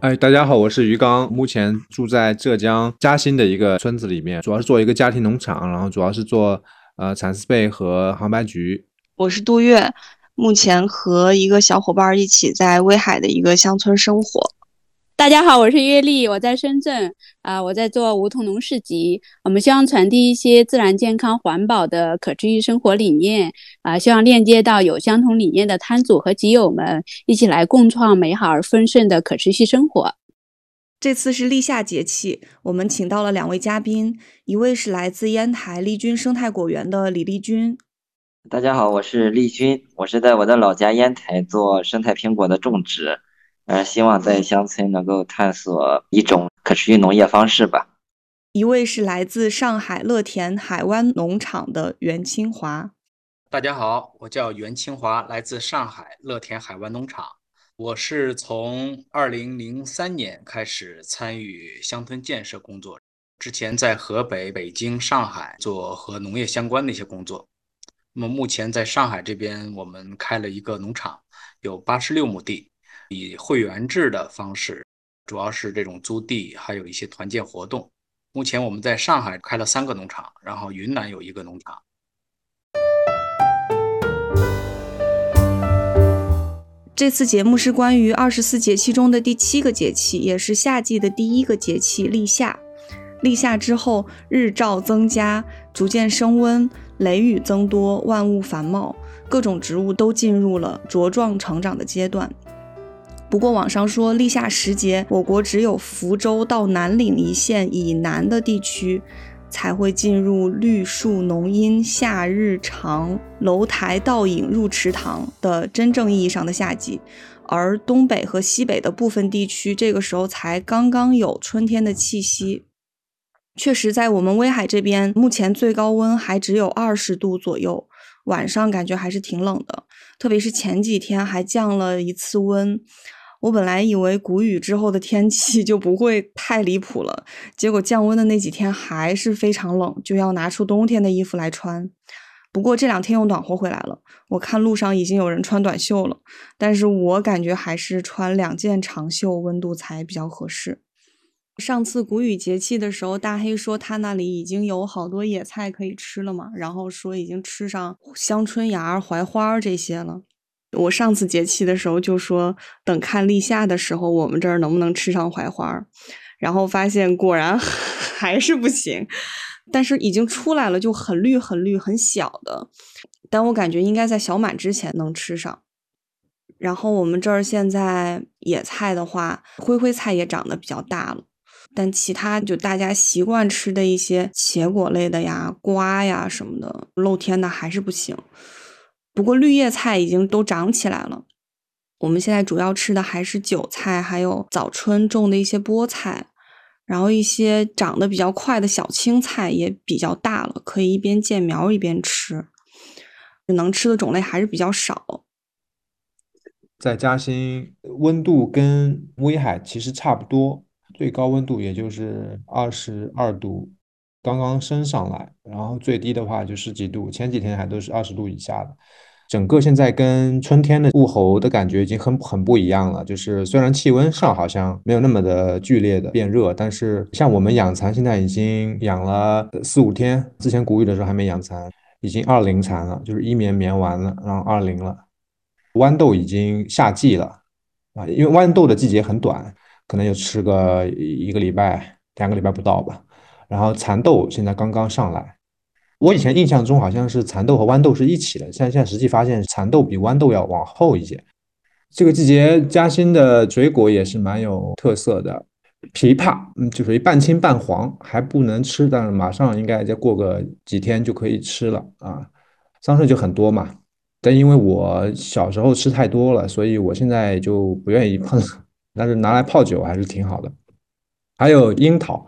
哎，大家好，我是于刚，目前住在浙江嘉兴的一个村子里面，主要是做一个家庭农场，然后主要是做呃蚕丝被和杭白菊。我是杜月，目前和一个小伙伴一起在威海的一个乡村生活。大家好，我是月丽，我在深圳啊，我在做梧桐农市集。我们希望传递一些自然、健康、环保的可持续生活理念啊，希望链接到有相同理念的摊主和集友们，一起来共创美好而丰盛的可持续生活。这次是立夏节气，我们请到了两位嘉宾，一位是来自烟台丽君生态果园的李丽君。大家好，我是丽君，我是在我的老家烟台做生态苹果的种植。呃，希望在乡村能够探索一种可持续农业方式吧。一位是来自上海乐田海湾农场的袁清华。大家好，我叫袁清华，来自上海乐田海湾农场。我是从二零零三年开始参与乡村建设工作，之前在河北、北京、上海做和农业相关的一些工作。那么目前在上海这边，我们开了一个农场，有八十六亩地。以会员制的方式，主要是这种租地，还有一些团建活动。目前我们在上海开了三个农场，然后云南有一个农场。这次节目是关于二十四节气中的第七个节气，也是夏季的第一个节气——立夏。立夏之后，日照增加，逐渐升温，雷雨增多，万物繁茂，各种植物都进入了茁壮成长的阶段。不过网上说，立夏时节，我国只有福州到南岭一线以南的地区，才会进入绿树浓荫、夏日长、楼台倒影入池塘的真正意义上的夏季，而东北和西北的部分地区，这个时候才刚刚有春天的气息。确实，在我们威海这边，目前最高温还只有二十度左右，晚上感觉还是挺冷的，特别是前几天还降了一次温。我本来以为谷雨之后的天气 就不会太离谱了，结果降温的那几天还是非常冷，就要拿出冬天的衣服来穿。不过这两天又暖和回来了，我看路上已经有人穿短袖了，但是我感觉还是穿两件长袖温度才比较合适。上次谷雨节气的时候，大黑说他那里已经有好多野菜可以吃了嘛，然后说已经吃上香椿芽、槐花这些了。我上次节气的时候就说，等看立夏的时候，我们这儿能不能吃上槐花然后发现果然 还是不行，但是已经出来了，就很绿很绿很小的，但我感觉应该在小满之前能吃上。然后我们这儿现在野菜的话，灰灰菜也长得比较大了，但其他就大家习惯吃的一些茄果类的呀、瓜呀什么的，露天的还是不行。不过绿叶菜已经都长起来了，我们现在主要吃的还是韭菜，还有早春种的一些菠菜，然后一些长得比较快的小青菜也比较大了，可以一边见苗一边吃。能吃的种类还是比较少。在嘉兴，温度跟威海其实差不多，最高温度也就是二十二度，刚刚升上来，然后最低的话就十几度，前几天还都是二十度以下的。整个现在跟春天的物候的感觉已经很很不一样了。就是虽然气温上好像没有那么的剧烈的变热，但是像我们养蚕现在已经养了四五天，之前谷雨的时候还没养蚕，已经二零蚕了，就是一棉棉完了，然后二零了。豌豆已经夏季了啊，因为豌豆的季节很短，可能就吃个一个礼拜、两个礼拜不到吧。然后蚕豆现在刚刚上来。我以前印象中好像是蚕豆和豌豆是一起的，现在现在实际发现蚕豆比豌豆要往后一些。这个季节嘉兴的水果也是蛮有特色的，枇杷，嗯，就属于半青半黄，还不能吃，但是马上应该再过个几天就可以吃了啊。桑葚就很多嘛，但因为我小时候吃太多了，所以我现在就不愿意碰，但是拿来泡酒还是挺好的。还有樱桃。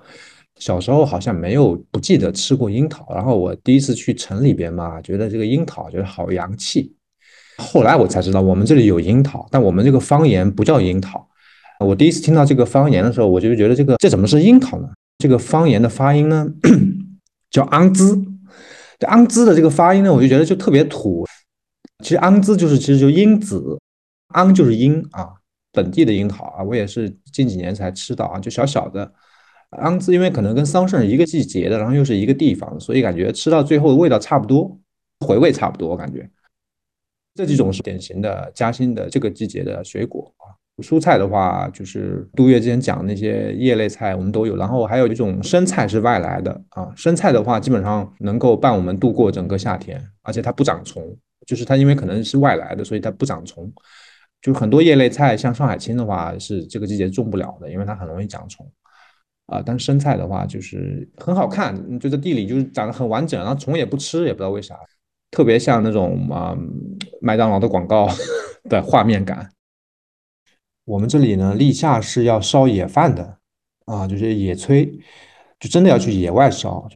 小时候好像没有不记得吃过樱桃，然后我第一次去城里边嘛，觉得这个樱桃觉得好洋气。后来我才知道我们这里有樱桃，但我们这个方言不叫樱桃。我第一次听到这个方言的时候，我就觉得这个这怎么是樱桃呢？这个方言的发音呢叫昂兹，这昂兹的这个发音呢，我就觉得就特别土。其实昂兹就是其实就樱子，昂就是樱啊，本地的樱桃啊，我也是近几年才吃到啊，就小小的。昂兹因为可能跟桑葚一个季节的，然后又是一个地方，所以感觉吃到最后的味道差不多，回味差不多，我感觉。这几种是典型的嘉兴的这个季节的水果啊。蔬菜的话，就是杜月之前讲那些叶类菜，我们都有。然后还有一种生菜是外来的啊，生菜的话基本上能够伴我们度过整个夏天，而且它不长虫，就是它因为可能是外来的，所以它不长虫。就很多叶类菜，像上海青的话是这个季节种不了的，因为它很容易长虫。啊，但是生菜的话就是很好看，就在地里就是长得很完整，然后虫也不吃，也不知道为啥，特别像那种啊麦当劳的广告 的画面感。我们这里呢，立夏是要烧野饭的啊，就是野炊，就真的要去野外烧。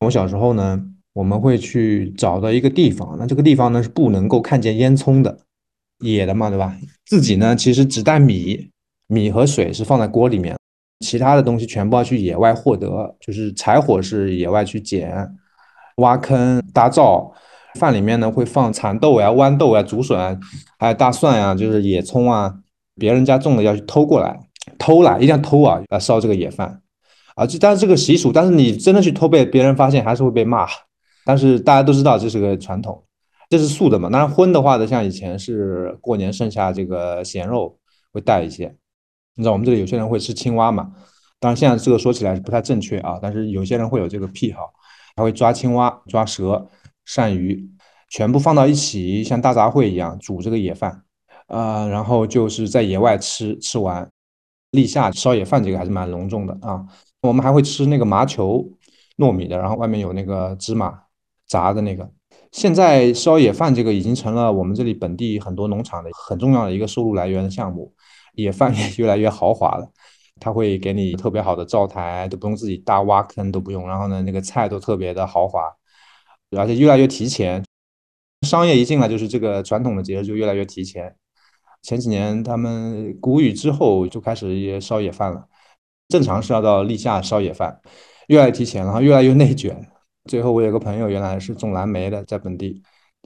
我小时候呢，我们会去找到一个地方，那这个地方呢是不能够看见烟囱的，野的嘛，对吧？自己呢其实只带米，米和水是放在锅里面。其他的东西全部要去野外获得，就是柴火是野外去捡，挖坑搭灶，饭里面呢会放蚕豆呀、豌豆呀、竹笋，还有大蒜呀，就是野葱啊，别人家种的要去偷过来，偷来一定要偷啊，要烧这个野饭啊。这但是这个习俗，但是你真的去偷被别人发现，还是会被骂。但是大家都知道这是个传统，这是素的嘛。当然荤的话呢，像以前是过年剩下这个咸肉会带一些。你知道我们这里有些人会吃青蛙嘛？当然现在这个说起来是不太正确啊，但是有些人会有这个癖好，他会抓青蛙、抓蛇、鳝鱼，全部放到一起，像大杂烩一样煮这个野饭，呃，然后就是在野外吃，吃完立夏烧野饭这个还是蛮隆重的啊。我们还会吃那个麻球，糯米的，然后外面有那个芝麻炸的那个。现在烧野饭这个已经成了我们这里本地很多农场的很重要的一个收入来源的项目。野饭也越来越豪华了，他会给你特别好的灶台，都不用自己大挖坑，都不用。然后呢，那个菜都特别的豪华，而且越来越提前。商业一进来，就是这个传统的节日就越来越提前。前几年他们谷雨之后就开始也烧野饭了，正常是要到立夏烧野饭，越来越提前，然后越来越内卷。最后我有个朋友原来是种蓝莓的，在本地，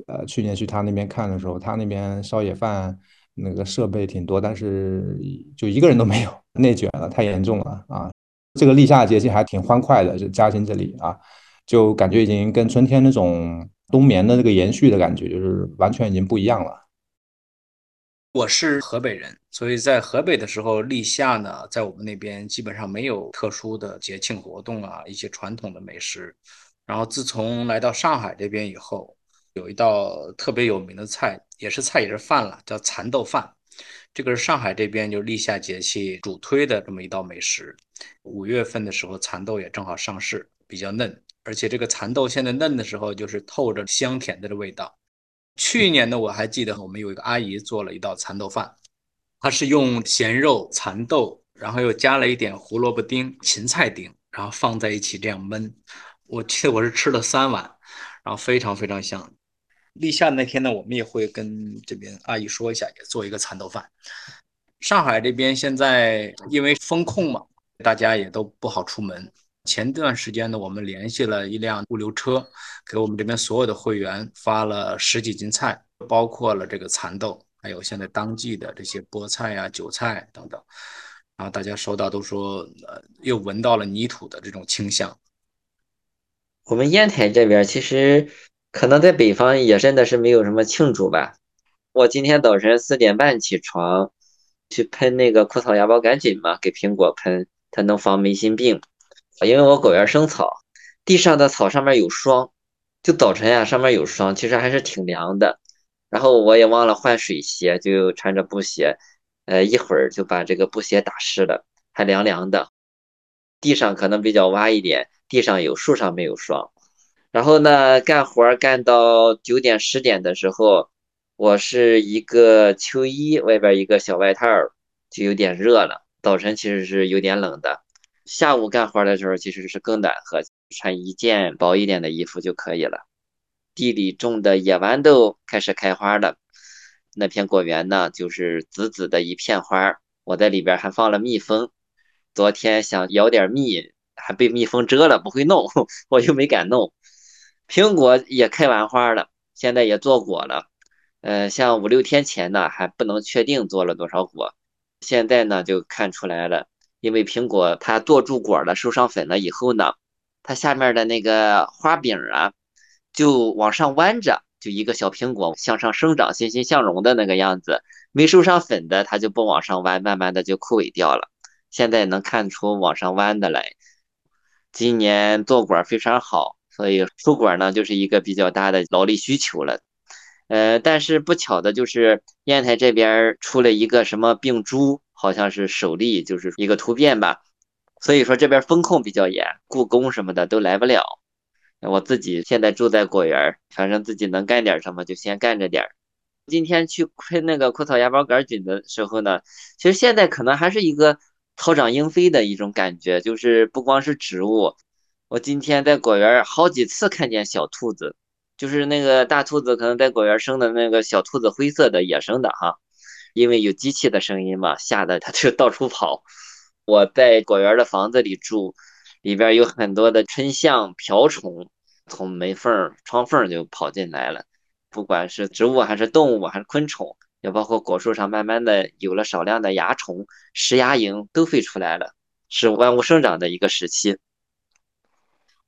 呃，去年去他那边看的时候，他那边烧野饭。那个设备挺多，但是就一个人都没有，内卷了，太严重了啊！这个立夏节气还挺欢快的，就嘉兴这里啊，就感觉已经跟春天那种冬眠的那个延续的感觉，就是完全已经不一样了。我是河北人，所以在河北的时候，立夏呢，在我们那边基本上没有特殊的节庆活动啊，一些传统的美食。然后自从来到上海这边以后，有一道特别有名的菜。也是菜也是饭了，叫蚕豆饭。这个是上海这边就立夏节气主推的这么一道美食。五月份的时候，蚕豆也正好上市，比较嫩。而且这个蚕豆现在嫩的时候，就是透着香甜的味道。去年呢，我还记得我们有一个阿姨做了一道蚕豆饭，她是用咸肉、蚕豆，然后又加了一点胡萝卜丁、芹菜丁，然后放在一起这样焖。我记得我是吃了三碗，然后非常非常香。立夏那天呢，我们也会跟这边阿姨说一下，也做一个蚕豆饭。上海这边现在因为风控嘛，大家也都不好出门。前段时间呢，我们联系了一辆物流车，给我们这边所有的会员发了十几斤菜，包括了这个蚕豆，还有现在当季的这些菠菜呀、韭菜等等。然后大家收到都说，呃，又闻到了泥土的这种清香。我们烟台这边其实。可能在北方也真的是没有什么庆祝吧。我今天早晨四点半起床，去喷那个枯草芽孢杆菌嘛，给苹果喷，它能防霉心病。因为我果园生草，地上的草上面有霜，就早晨呀上面有霜，其实还是挺凉的。然后我也忘了换水鞋，就穿着布鞋，呃，一会儿就把这个布鞋打湿了，还凉凉的。地上可能比较洼一点，地上有，树上没有霜。然后呢，干活干到九点十点的时候，我是一个秋衣，外边一个小外套，就有点热了。早晨其实是有点冷的，下午干活的时候其实是更暖和，穿一件薄一点的衣服就可以了。地里种的野豌豆开始开花了，那片果园呢就是紫紫的一片花。我在里边还放了蜜蜂，昨天想舀点蜜，还被蜜蜂蛰了，不会弄，我就没敢弄。苹果也开完花了，现在也做果了。呃，像五六天前呢，还不能确定做了多少果，现在呢就看出来了。因为苹果它做住果了，授上粉了以后呢，它下面的那个花柄啊，就往上弯着，就一个小苹果向上生长、欣欣向荣的那个样子。没授上粉的，它就不往上弯，慢慢的就枯萎掉了。现在能看出往上弯的来。今年做果非常好，所以出果呢就是一个比较大的劳力需求了。呃，但是不巧的就是烟台这边出了一个什么病株。好像是首例，就是一个突变吧，所以说这边风控比较严，故宫什么的都来不了。我自己现在住在果园，反正自己能干点什么就先干着点儿。今天去喷那个枯草芽孢杆菌的时候呢，其实现在可能还是一个草长莺飞的一种感觉，就是不光是植物，我今天在果园好几次看见小兔子，就是那个大兔子可能在果园生的那个小兔子，灰色的野生的哈。因为有机器的声音嘛，吓得它就到处跑。我在果园的房子里住，里边有很多的春象、瓢虫，从门缝、窗缝就跑进来了。不管是植物还是动物还是昆虫，也包括果树上，慢慢的有了少量的蚜虫、食蚜蝇都飞出来了，是万物生长的一个时期。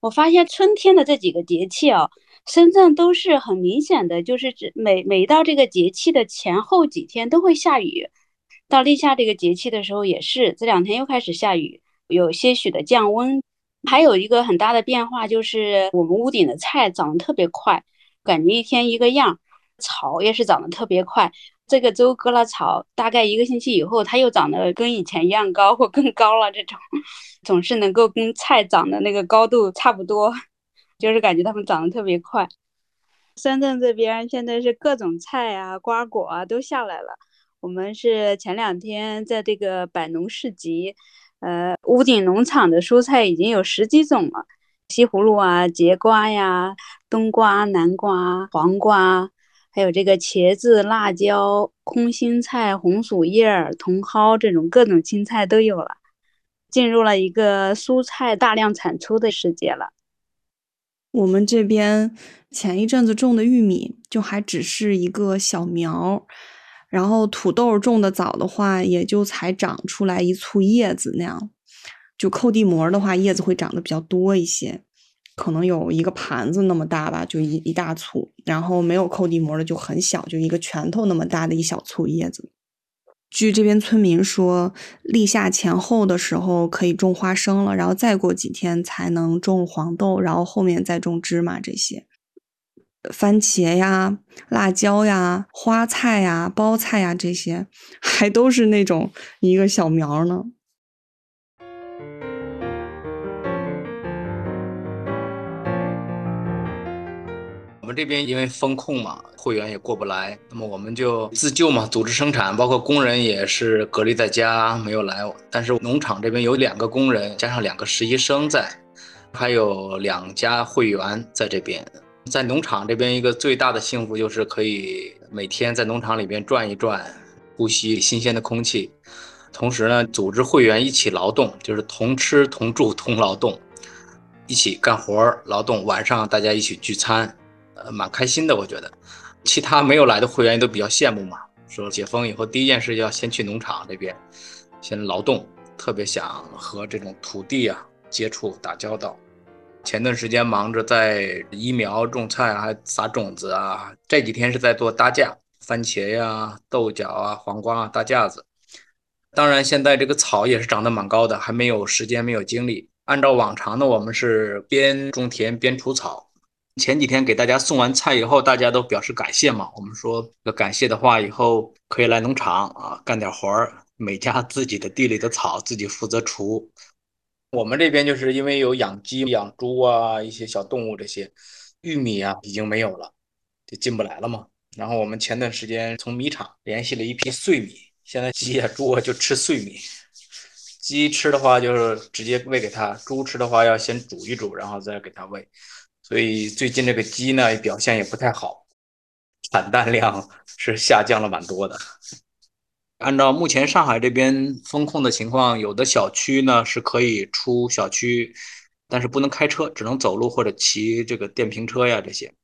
我发现春天的这几个节气啊。深圳都是很明显的，就是每每到这个节气的前后几天都会下雨，到立夏这个节气的时候也是，这两天又开始下雨，有些许的降温。还有一个很大的变化就是我们屋顶的菜长得特别快，感觉一天一个样，草也是长得特别快。这个周割了草，大概一个星期以后，它又长得跟以前一样高或更高了，这种总是能够跟菜长的那个高度差不多。就是感觉它们长得特别快。深圳这边现在是各种菜啊、瓜果啊都下来了。我们是前两天在这个百农市集，呃，屋顶农场的蔬菜已经有十几种了，西葫芦啊、节瓜呀、冬瓜、南瓜、黄瓜，还有这个茄子、辣椒、空心菜、红薯叶、茼蒿这种各种青菜都有了，进入了一个蔬菜大量产出的世界了。我们这边前一阵子种的玉米就还只是一个小苗，然后土豆种的早的话，也就才长出来一簇叶子那样。就扣地膜的话，叶子会长得比较多一些，可能有一个盘子那么大吧，就一一大簇。然后没有扣地膜的就很小，就一个拳头那么大的一小簇叶子。据这边村民说，立夏前后的时候可以种花生了，然后再过几天才能种黄豆，然后后面再种芝麻这些。番茄呀、辣椒呀、花菜呀、包菜呀这些，还都是那种一个小苗呢。我们这边因为风控嘛，会员也过不来，那么我们就自救嘛，组织生产，包括工人也是隔离在家没有来。但是农场这边有两个工人，加上两个实习生在，还有两家会员在这边。在农场这边，一个最大的幸福就是可以每天在农场里边转一转，呼吸新鲜的空气，同时呢，组织会员一起劳动，就是同吃同住同劳动，一起干活劳动，晚上大家一起聚餐。呃，蛮开心的，我觉得。其他没有来的会员都比较羡慕嘛，说解封以后第一件事要先去农场这边，先劳动，特别想和这种土地啊接触打交道。前段时间忙着在移苗、种菜啊，撒种子啊，这几天是在做搭架，番茄呀、豆角啊、黄瓜啊搭架子。当然，现在这个草也是长得蛮高的，还没有时间，没有精力。按照往常的，我们是边种田边除草。前几天给大家送完菜以后，大家都表示感谢嘛。我们说要感谢的话，以后可以来农场啊干点活儿，每家自己的地里的草自己负责除。我们这边就是因为有养鸡、养猪啊，一些小动物这些，玉米啊已经没有了，就进不来了嘛。然后我们前段时间从米厂联系了一批碎米，现在鸡啊、猪啊就吃碎米。鸡吃的话就是直接喂给它，猪吃的话要先煮一煮，然后再给它喂。所以最近这个鸡呢表现也不太好，产蛋量是下降了蛮多的。按照目前上海这边风控的情况，有的小区呢是可以出小区，但是不能开车，只能走路或者骑这个电瓶车呀这些，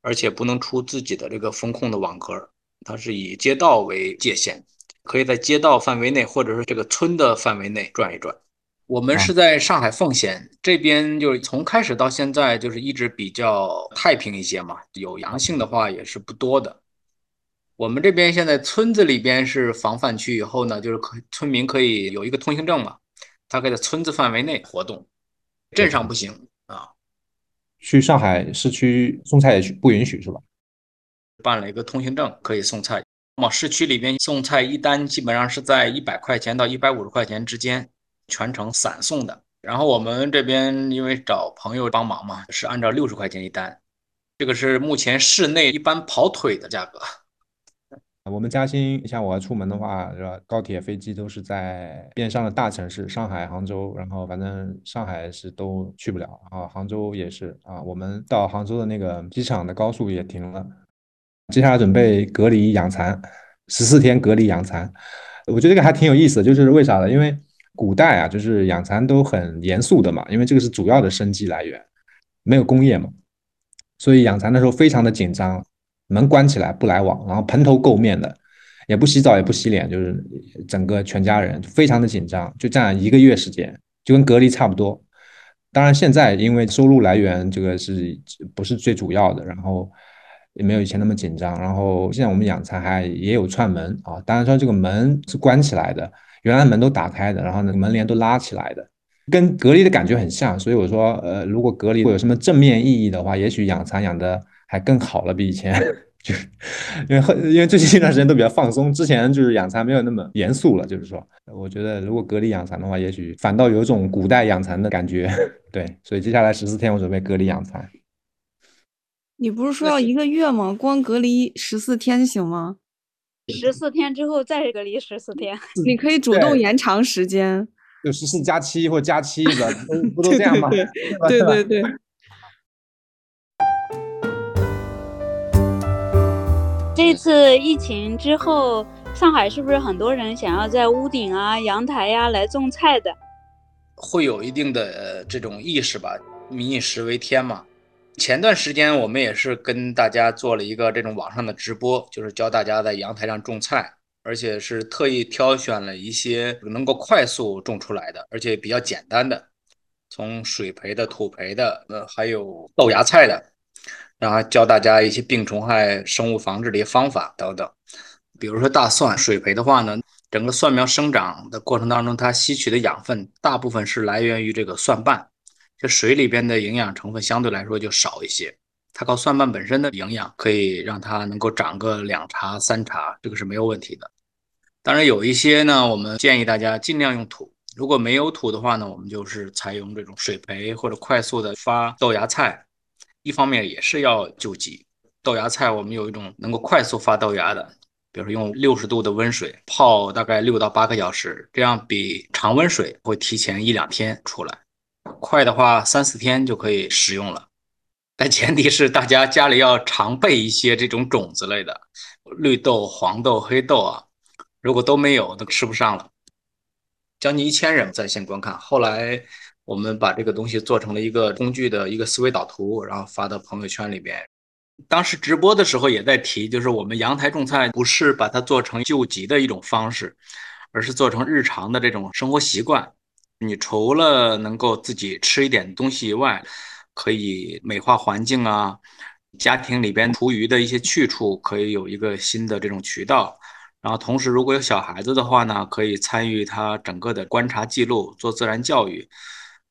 而且不能出自己的这个风控的网格，它是以街道为界限，可以在街道范围内或者是这个村的范围内转一转。我们是在上海奉贤这边，就是从开始到现在就是一直比较太平一些嘛，有阳性的话也是不多的。我们这边现在村子里边是防范区，以后呢，就是可村民可以有一个通行证嘛，他可以在村子范围内活动，镇上不行啊。去上海市区送菜也不允许是吧？办了一个通行证可以送菜，往市区里边送菜一单基本上是在一百块钱到一百五十块钱之间，全程散送的。然后我们这边因为找朋友帮忙嘛，是按照六十块钱一单，这个是目前市内一般跑腿的价格。我们嘉兴，像我要出门的话，是吧？高铁、飞机都是在边上的大城市，上海、杭州，然后反正上海是都去不了，然后杭州也是啊。我们到杭州的那个机场的高速也停了，接下来准备隔离养蚕，十四天隔离养蚕。我觉得这个还挺有意思，就是为啥呢？因为古代啊，就是养蚕都很严肃的嘛，因为这个是主要的生计来源，没有工业嘛，所以养蚕的时候非常的紧张。门关起来不来往，然后蓬头垢面的，也不洗澡也不洗脸，就是整个全家人非常的紧张，就这样一个月时间，就跟隔离差不多。当然现在因为收入来源这个是不是最主要的，然后也没有以前那么紧张。然后现在我们养蚕还也有串门啊，当然说这个门是关起来的，原来门都打开的，然后那个门帘都拉起来的，跟隔离的感觉很像。所以我说，呃，如果隔离会有什么正面意义的话，也许养蚕养的。还更好了，比以前，就是因为因为最近一段时间都比较放松，之前就是养蚕没有那么严肃了。就是说，我觉得如果隔离养蚕的话，也许反倒有种古代养蚕的感觉。对，所以接下来十四天我准备隔离养蚕。你不是说要一个月吗？光隔离十四天行吗？十四天之后再隔离十四天，你可以主动延长时间，就十四加七或加七的，不 都这样吗？对对对。这次疫情之后，上海是不是很多人想要在屋顶啊、阳台呀来种菜的？会有一定的这种意识吧，民以食为天嘛。前段时间我们也是跟大家做了一个这种网上的直播，就是教大家在阳台上种菜，而且是特意挑选了一些能够快速种出来的，而且比较简单的，从水培的、土培的，呃，还有豆芽菜的。然后教大家一些病虫害生物防治的一些方法等等，比如说大蒜水培的话呢，整个蒜苗生长的过程当中，它吸取的养分大部分是来源于这个蒜瓣，这水里边的营养成分相对来说就少一些，它靠蒜瓣本身的营养可以让它能够长个两茬三茬，这个是没有问题的。当然有一些呢，我们建议大家尽量用土，如果没有土的话呢，我们就是采用这种水培或者快速的发豆芽菜。一方面也是要救急，豆芽菜我们有一种能够快速发豆芽的，比如说用六十度的温水泡大概六到八个小时，这样比常温水会提前一两天出来，快的话三四天就可以食用了。但前提是大家家里要常备一些这种种子类的，绿豆、黄豆、黑豆啊，如果都没有，都吃不上了。将近一千人在线观看，后来。我们把这个东西做成了一个工具的一个思维导图，然后发到朋友圈里边。当时直播的时候也在提，就是我们阳台种菜不是把它做成救急的一种方式，而是做成日常的这种生活习惯。你除了能够自己吃一点东西以外，可以美化环境啊，家庭里边厨余的一些去处可以有一个新的这种渠道。然后同时，如果有小孩子的话呢，可以参与他整个的观察记录，做自然教育。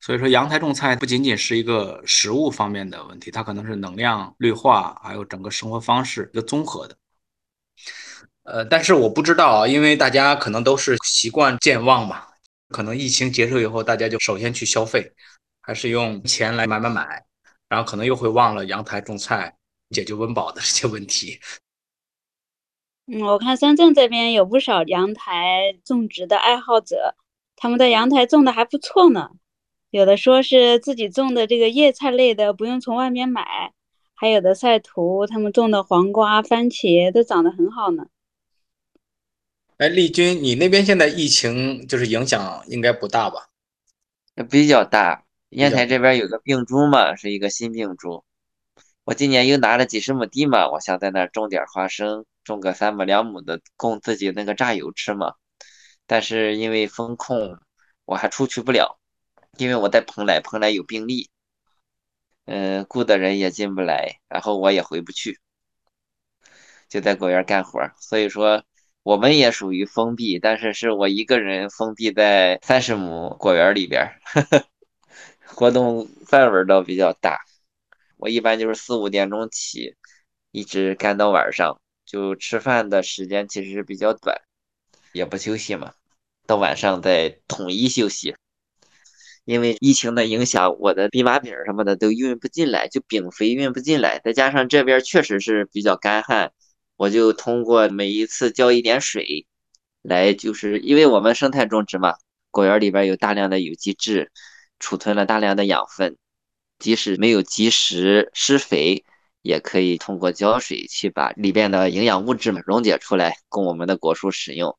所以说，阳台种菜不仅仅是一个食物方面的问题，它可能是能量、绿化，还有整个生活方式一个综合的。呃，但是我不知道啊，因为大家可能都是习惯健忘嘛，可能疫情结束以后，大家就首先去消费，还是用钱来买买买，然后可能又会忘了阳台种菜解决温饱的这些问题。嗯，我看深圳这边有不少阳台种植的爱好者。他们的阳台种的还不错呢。有的说是自己种的这个叶菜类的，不用从外面买；还有的晒图，他们种的黄瓜、番茄都长得很好呢。哎，丽君，你那边现在疫情就是影响应该不大吧？比较大。烟台这边有个病株嘛，是一个新病株。我今年又拿了几十亩地嘛，我想在那儿种点花生，种个三亩两亩的供自己那个榨油吃嘛。但是因为风控，我还出去不了，因为我在蓬莱，蓬莱有病例，嗯，雇的人也进不来，然后我也回不去，就在果园干活。所以说。我们也属于封闭，但是是我一个人封闭在三十亩果园里边，活动范围倒比较大。我一般就是四五点钟起，一直干到晚上，就吃饭的时间其实是比较短，也不休息嘛，到晚上再统一休息。因为疫情的影响，我的蓖麻饼什么的都运不进来，就饼肥运不进来，再加上这边确实是比较干旱。我就通过每一次浇一点水，来就是因为我们生态种植嘛，果园里边有大量的有机质，储存了大量的养分，即使没有及时施肥，也可以通过浇水去把里边的营养物质嘛溶解出来，供我们的果树使用。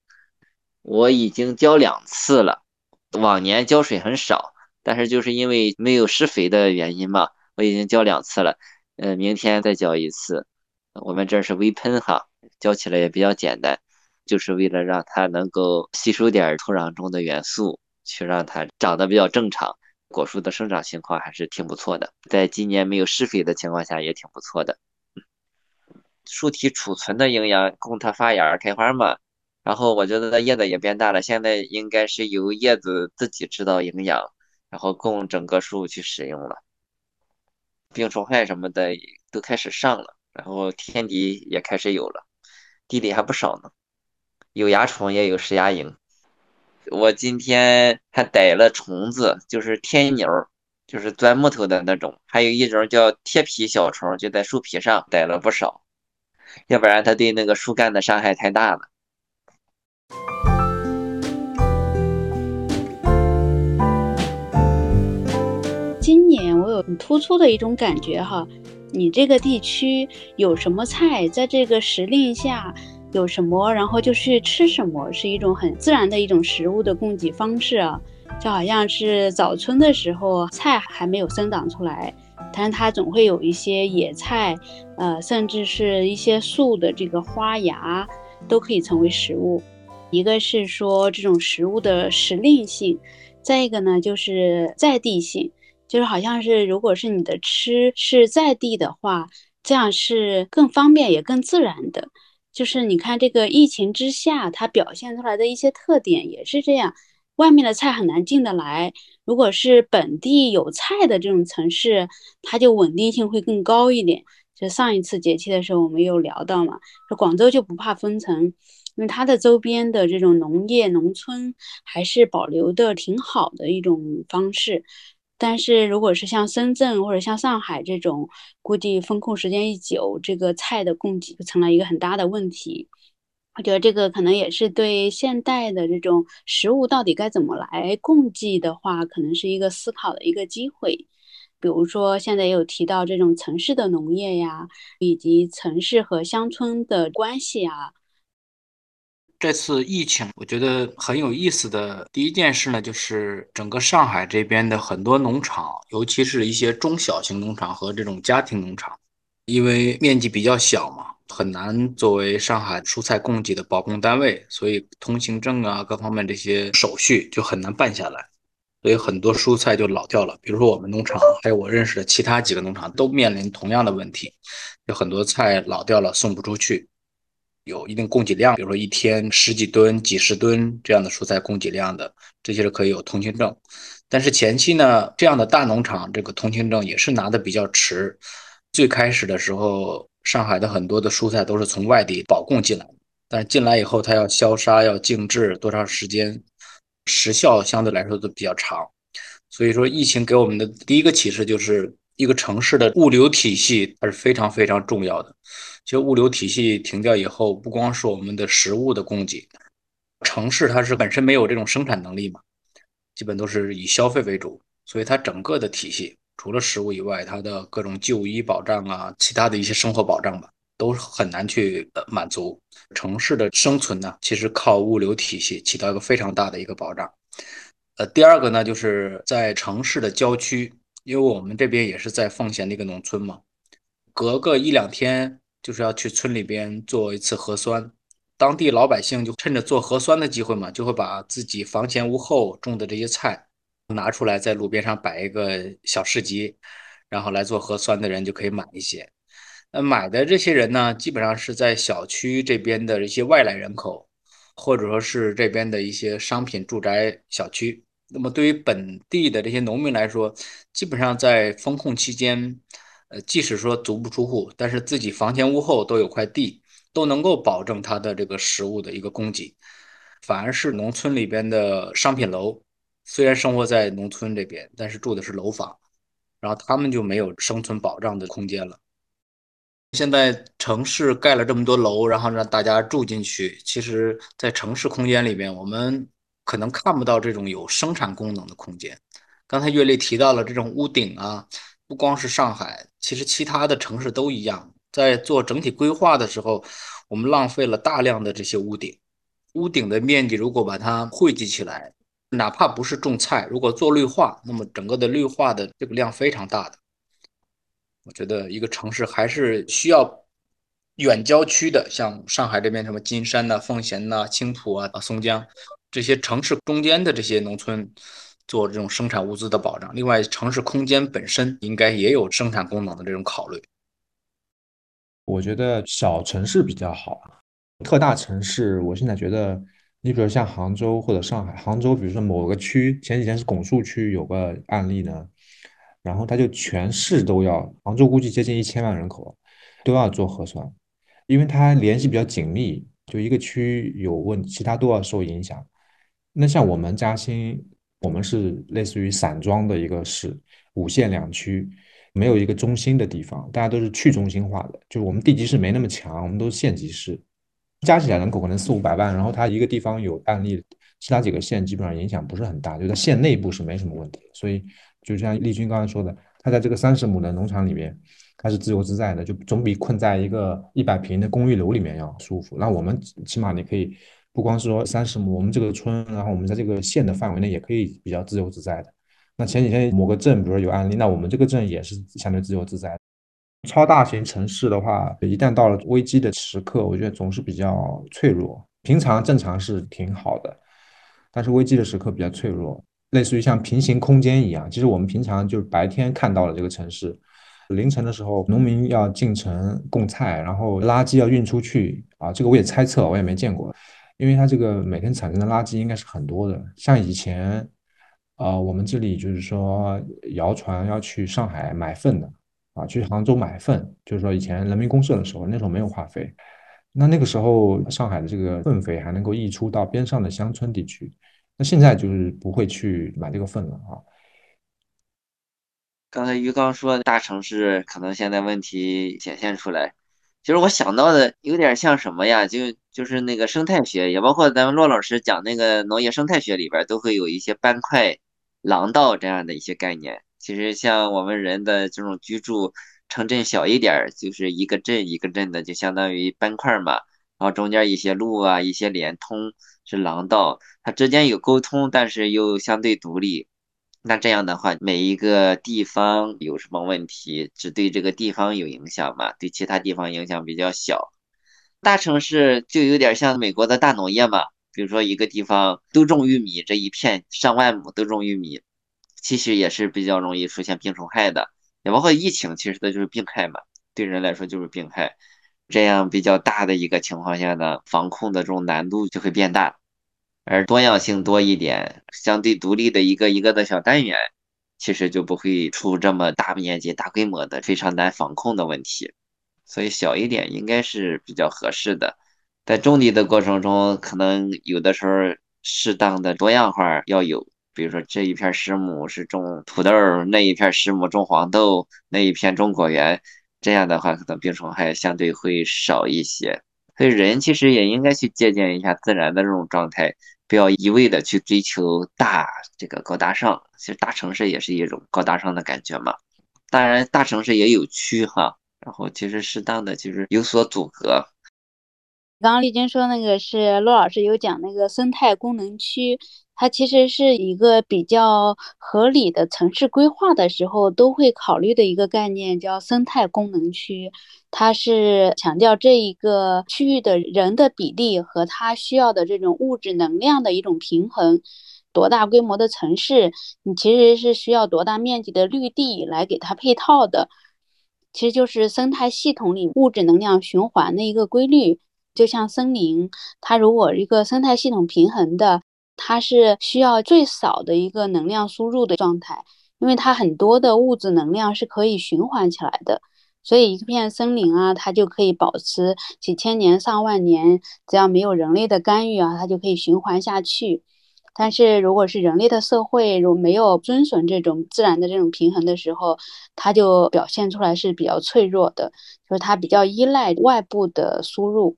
我已经浇两次了，往年浇水很少，但是就是因为没有施肥的原因嘛，我已经浇两次了，呃，明天再浇一次。我们这是微喷哈，浇起来也比较简单，就是为了让它能够吸收点土壤中的元素，去让它长得比较正常。果树的生长情况还是挺不错的，在今年没有施肥的情况下也挺不错的。树体储存的营养供它发芽开花嘛，然后我觉得它叶子也变大了，现在应该是由叶子自己制造营养，然后供整个树去使用了。病虫害什么的都开始上了。然后天敌也开始有了，地里还不少呢，有蚜虫也有食蚜蝇。我今天还逮了虫子，就是天牛，就是钻木头的那种，还有一种叫贴皮小虫，就在树皮上逮了不少，要不然它对那个树干的伤害太大了。今年我有很突出的一种感觉哈。你这个地区有什么菜，在这个时令下有什么，然后就去吃什么，是一种很自然的一种食物的供给方式啊。就好像是早春的时候，菜还没有生长出来，但是它总会有一些野菜，呃，甚至是一些树的这个花芽都可以成为食物。一个是说这种食物的时令性，再一个呢就是在地性。就是好像是，如果是你的吃是在地的话，这样是更方便也更自然的。就是你看这个疫情之下，它表现出来的一些特点也是这样。外面的菜很难进得来，如果是本地有菜的这种城市，它就稳定性会更高一点。就上一次节气的时候，我们有聊到嘛，说广州就不怕封城，因为它的周边的这种农业农村还是保留的挺好的一种方式。但是，如果是像深圳或者像上海这种，估计风控时间一久，这个菜的供给就成了一个很大的问题。我觉得这个可能也是对现代的这种食物到底该怎么来供给的话，可能是一个思考的一个机会。比如说，现在也有提到这种城市的农业呀，以及城市和乡村的关系啊。这次疫情，我觉得很有意思的第一件事呢，就是整个上海这边的很多农场，尤其是一些中小型农场和这种家庭农场，因为面积比较小嘛，很难作为上海蔬菜供给的保供单位，所以通行证啊各方面这些手续就很难办下来，所以很多蔬菜就老掉了。比如说我们农场，还有我认识的其他几个农场都面临同样的问题，有很多菜老掉了，送不出去。有一定供给量，比如说一天十几吨、几十吨这样的蔬菜供给量的，这些是可以有通行证。但是前期呢，这样的大农场这个通行证也是拿的比较迟。最开始的时候，上海的很多的蔬菜都是从外地保供进来，但进来以后，它要消杀、要静置多长时间，时效相对来说都比较长。所以说，疫情给我们的第一个启示就是，一个城市的物流体系它是非常非常重要的。其实物流体系停掉以后，不光是我们的食物的供给，城市它是本身没有这种生产能力嘛，基本都是以消费为主，所以它整个的体系除了食物以外，它的各种就医保障啊，其他的一些生活保障吧，都很难去满足。城市的生存呢，其实靠物流体系起到一个非常大的一个保障。呃，第二个呢，就是在城市的郊区，因为我们这边也是在奉贤的一个农村嘛，隔个一两天就是要去村里边做一次核酸。当地老百姓就趁着做核酸的机会嘛，就会把自己房前屋后种的这些菜拿出来，在路边上摆一个小市集，然后来做核酸的人就可以买一些。那买的这些人呢，基本上是在小区这边的一些外来人口，或者说是这边的一些商品住宅小区。那么对于本地的这些农民来说，基本上在封控期间，呃，即使说足不出户，但是自己房前屋后都有块地。都能够保证它的这个食物的一个供给，反而是农村里边的商品楼，虽然生活在农村这边，但是住的是楼房，然后他们就没有生存保障的空间了。现在城市盖了这么多楼，然后让大家住进去，其实，在城市空间里边，我们可能看不到这种有生产功能的空间。刚才岳丽提到了这种屋顶啊，不光是上海，其实其他的城市都一样。在做整体规划的时候，我们浪费了大量的这些屋顶。屋顶的面积如果把它汇集起来，哪怕不是种菜，如果做绿化，那么整个的绿化的这个量非常大的。我觉得一个城市还是需要远郊区的，像上海这边什么金山呐、奉贤呐、青浦啊、松江这些城市中间的这些农村，做这种生产物资的保障。另外，城市空间本身应该也有生产功能的这种考虑。我觉得小城市比较好，特大城市，我现在觉得，你比如像杭州或者上海，杭州比如说某个区，前几天是拱墅区有个案例呢，然后他就全市都要，杭州估计接近一千万人口都要做核酸，因为它联系比较紧密，就一个区有问，其他都要受影响。那像我们嘉兴，我们是类似于散装的一个市，五县两区。没有一个中心的地方，大家都是去中心化的，就是我们地级市没那么强，我们都是县级市，加起来人口可能四五百万，然后它一个地方有案例，其他几个县基本上影响不是很大，就在县内部是没什么问题。所以就像丽君刚才说的，他在这个三十亩的农场里面，他是自由自在的，就总比困在一个一百平的公寓楼里面要舒服。那我们起码你可以不光是说三十亩，我们这个村，然后我们在这个县的范围内也可以比较自由自在的。那前几天某个镇，比如说有案例，那我们这个镇也是相对自由自在。超大型城市的话，一旦到了危机的时刻，我觉得总是比较脆弱。平常正常是挺好的，但是危机的时刻比较脆弱，类似于像平行空间一样。其实我们平常就是白天看到了这个城市，凌晨的时候农民要进城供菜，然后垃圾要运出去啊。这个我也猜测，我也没见过，因为它这个每天产生的垃圾应该是很多的，像以前。啊，我们这里就是说，谣传要去上海买粪的，啊，去杭州买粪，就是说以前人民公社的时候，那时候没有化肥，那那个时候上海的这个粪肥还能够溢出到边上的乡村地区，那现在就是不会去买这个粪了啊。刚才于刚说大城市可能现在问题显现出来，其实我想到的有点像什么呀？就就是那个生态学，也包括咱们骆老师讲那个农业生态学里边都会有一些斑块。廊道这样的一些概念，其实像我们人的这种居住，城镇小一点儿，就是一个镇一个镇的，就相当于斑块嘛。然后中间一些路啊，一些连通是廊道，它之间有沟通，但是又相对独立。那这样的话，每一个地方有什么问题，只对这个地方有影响嘛？对其他地方影响比较小。大城市就有点像美国的大农业嘛。比如说一个地方都种玉米，这一片上万亩都种玉米，其实也是比较容易出现病虫害的，也包括疫情，其实它就是病害嘛，对人来说就是病害。这样比较大的一个情况下呢，防控的这种难度就会变大，而多样性多一点，相对独立的一个一个的小单元，其实就不会出这么大面积、大规模的非常难防控的问题，所以小一点应该是比较合适的。在种地的过程中，可能有的时候适当的多样化要有，比如说这一片十亩是种土豆，那一片十亩种黄豆，那一片种果园，这样的话可能病虫害相对会少一些。所以人其实也应该去借鉴一下自然的这种状态，不要一味的去追求大这个高大上。其实大城市也是一种高大上的感觉嘛。当然，大城市也有区哈，然后其实适当的就是有所阻隔。刚刚丽君说那个是骆老师有讲那个生态功能区，它其实是一个比较合理的城市规划的时候都会考虑的一个概念，叫生态功能区。它是强调这一个区域的人的比例和它需要的这种物质能量的一种平衡。多大规模的城市，你其实是需要多大面积的绿地来给它配套的，其实就是生态系统里物质能量循环的一个规律。就像森林，它如果一个生态系统平衡的，它是需要最少的一个能量输入的状态，因为它很多的物质能量是可以循环起来的，所以一片森林啊，它就可以保持几千年、上万年，只要没有人类的干预啊，它就可以循环下去。但是如果是人类的社会，如没有遵循这种自然的这种平衡的时候，它就表现出来是比较脆弱的，就是它比较依赖外部的输入。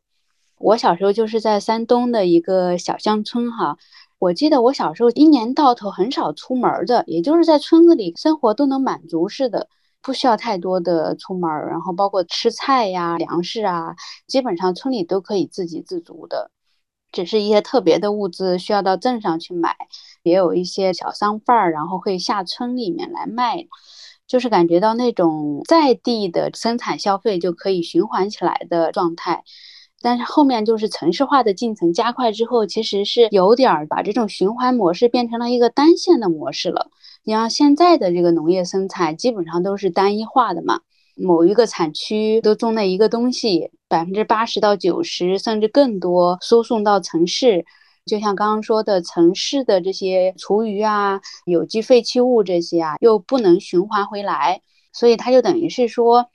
我小时候就是在山东的一个小乡村哈，我记得我小时候一年到头很少出门的，也就是在村子里生活都能满足似的，不需要太多的出门，然后包括吃菜呀、粮食啊，基本上村里都可以自给自足的，只是一些特别的物资需要到镇上去买，也有一些小商贩儿，然后会下村里面来卖，就是感觉到那种在地的生产消费就可以循环起来的状态。但是后面就是城市化的进程加快之后，其实是有点儿把这种循环模式变成了一个单线的模式了。你像现在的这个农业生产基本上都是单一化的嘛，某一个产区都种那一个东西，百分之八十到九十甚至更多输送到城市。就像刚刚说的，城市的这些厨余啊、有机废弃物这些啊，又不能循环回来，所以它就等于是说。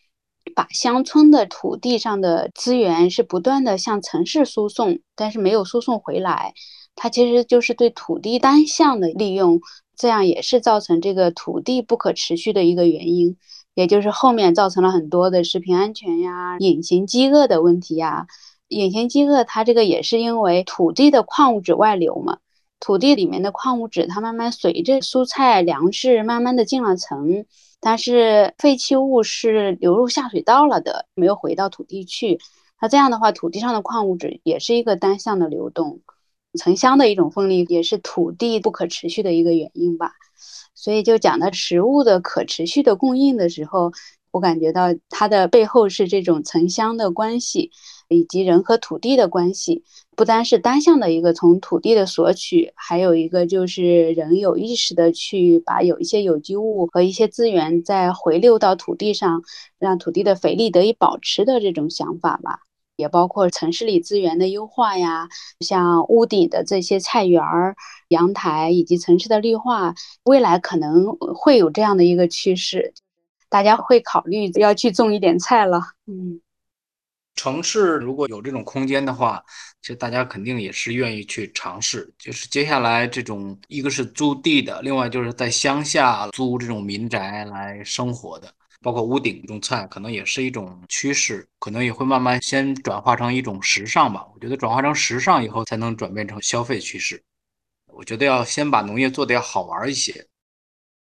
把乡村的土地上的资源是不断的向城市输送，但是没有输送回来，它其实就是对土地单向的利用，这样也是造成这个土地不可持续的一个原因，也就是后面造成了很多的食品安全呀、隐形饥饿的问题呀。隐形饥饿它这个也是因为土地的矿物质外流嘛，土地里面的矿物质它慢慢随着蔬菜粮食慢慢的进了城。但是废弃物是流入下水道了的，没有回到土地去。那这样的话，土地上的矿物质也是一个单向的流动，城乡的一种分离，也是土地不可持续的一个原因吧。所以，就讲到食物的可持续的供应的时候，我感觉到它的背后是这种城乡的关系。以及人和土地的关系，不单是单向的一个从土地的索取，还有一个就是人有意识的去把有一些有机物和一些资源再回流到土地上，让土地的肥力得以保持的这种想法吧。也包括城市里资源的优化呀，像屋顶的这些菜园儿、阳台以及城市的绿化，未来可能会有这样的一个趋势，大家会考虑要去种一点菜了。嗯。城市如果有这种空间的话，其实大家肯定也是愿意去尝试。就是接下来这种，一个是租地的，另外就是在乡下租这种民宅来生活的，包括屋顶种菜，可能也是一种趋势，可能也会慢慢先转化成一种时尚吧。我觉得转化成时尚以后，才能转变成消费趋势。我觉得要先把农业做得要好玩一些。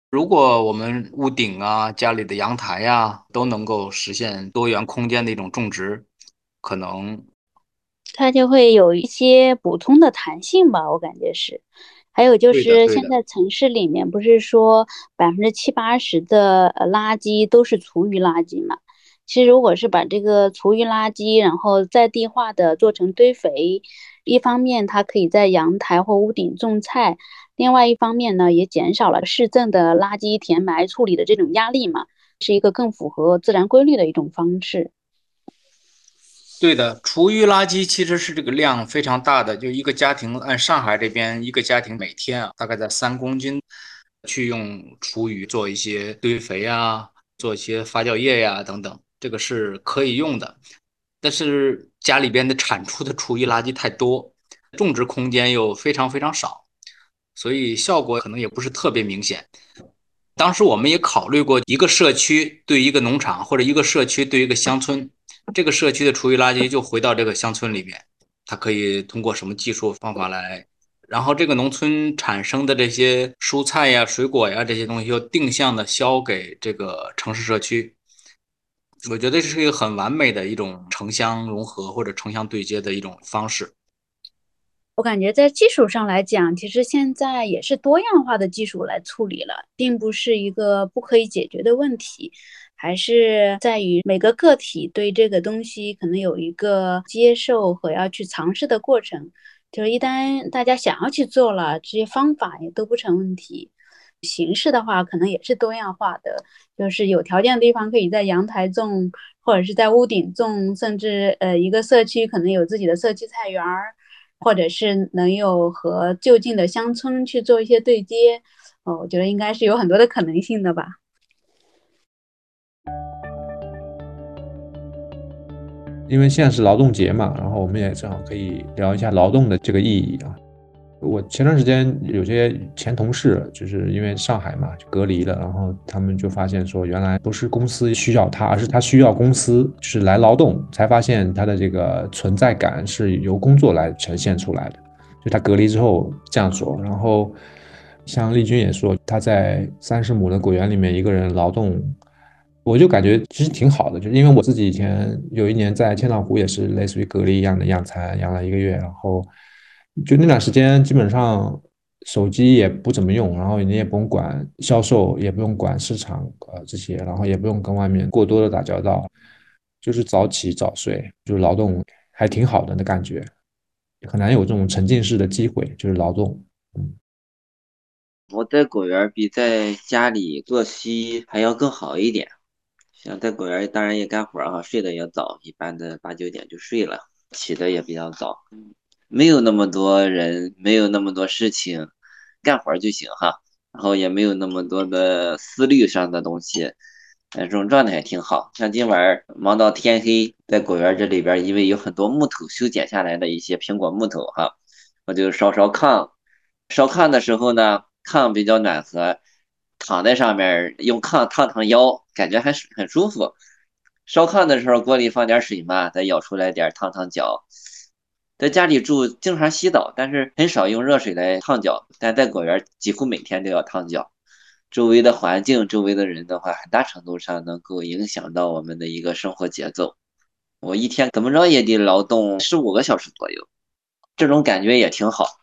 如果我们屋顶啊、家里的阳台呀，都能够实现多元空间的一种种植。可能它就会有一些补充的弹性吧，我感觉是。还有就是现在城市里面不是说百分之七八十的垃圾都是厨余垃圾嘛？其实如果是把这个厨余垃圾然后在地化的做成堆肥，一方面它可以在阳台或屋顶种菜，另外一方面呢也减少了市政的垃圾填埋处理的这种压力嘛，是一个更符合自然规律的一种方式。对的，厨余垃圾其实是这个量非常大的，就一个家庭按上海这边一个家庭每天啊，大概在三公斤，去用厨余做一些堆肥啊，做一些发酵液呀等等，这个是可以用的。但是家里边的产出的厨余垃圾太多，种植空间又非常非常少，所以效果可能也不是特别明显。当时我们也考虑过，一个社区对一个农场，或者一个社区对一个乡村。这个社区的厨余垃圾就回到这个乡村里面，它可以通过什么技术方法来然后这个农村产生的这些蔬菜呀、水果呀这些东西又定向的销给这个城市社区。我觉得这是一个很完美的一种城乡融合或者城乡对接的一种方式。我感觉在技术上来讲，其实现在也是多样化的技术来处理了，并不是一个不可以解决的问题，还是在于每个个体对这个东西可能有一个接受和要去尝试的过程。就是一旦大家想要去做了，这些方法也都不成问题。形式的话，可能也是多样化的，就是有条件的地方可以在阳台种，或者是在屋顶种，甚至呃一个社区可能有自己的社区菜园儿。或者是能有和就近的乡村去做一些对接，哦，我觉得应该是有很多的可能性的吧。因为现在是劳动节嘛，然后我们也正好可以聊一下劳动的这个意义啊。我前段时间有些前同事，就是因为上海嘛就隔离了，然后他们就发现说，原来不是公司需要他，而是他需要公司是来劳动，才发现他的这个存在感是由工作来呈现出来的。就他隔离之后这样说，然后像丽君也说，他在三十亩的果园里面一个人劳动，我就感觉其实挺好的，就因为我自己以前有一年在千岛湖也是类似于隔离一样的养蚕，养了一个月，然后。就那段时间，基本上手机也不怎么用，然后你也不用管销售，也不用管市场，呃，这些，然后也不用跟外面过多的打交道，就是早起早睡，就是劳动还挺好的那感觉，很难有这种沉浸式的机会，就是劳动。我在果园比在家里作息还要更好一点，像在果园当然也干活哈，睡得也早，一般的八九点就睡了，起的也比较早。没有那么多人，没有那么多事情，干活就行哈。然后也没有那么多的思虑上的东西，这种状态也挺好。像今晚忙到天黑，在果园这里边，因为有很多木头修剪下来的一些苹果木头哈，我就烧烧炕。烧炕的时候呢，炕比较暖和，躺在上面用炕烫烫腰，感觉还是很舒服。烧炕的时候，锅里放点水嘛，再舀出来点烫烫脚。在家里住，经常洗澡，但是很少用热水来烫脚。但在果园，几乎每天都要烫脚。周围的环境，周围的人的话，很大程度上能够影响到我们的一个生活节奏。我一天怎么着也得劳动十五个小时左右，这种感觉也挺好。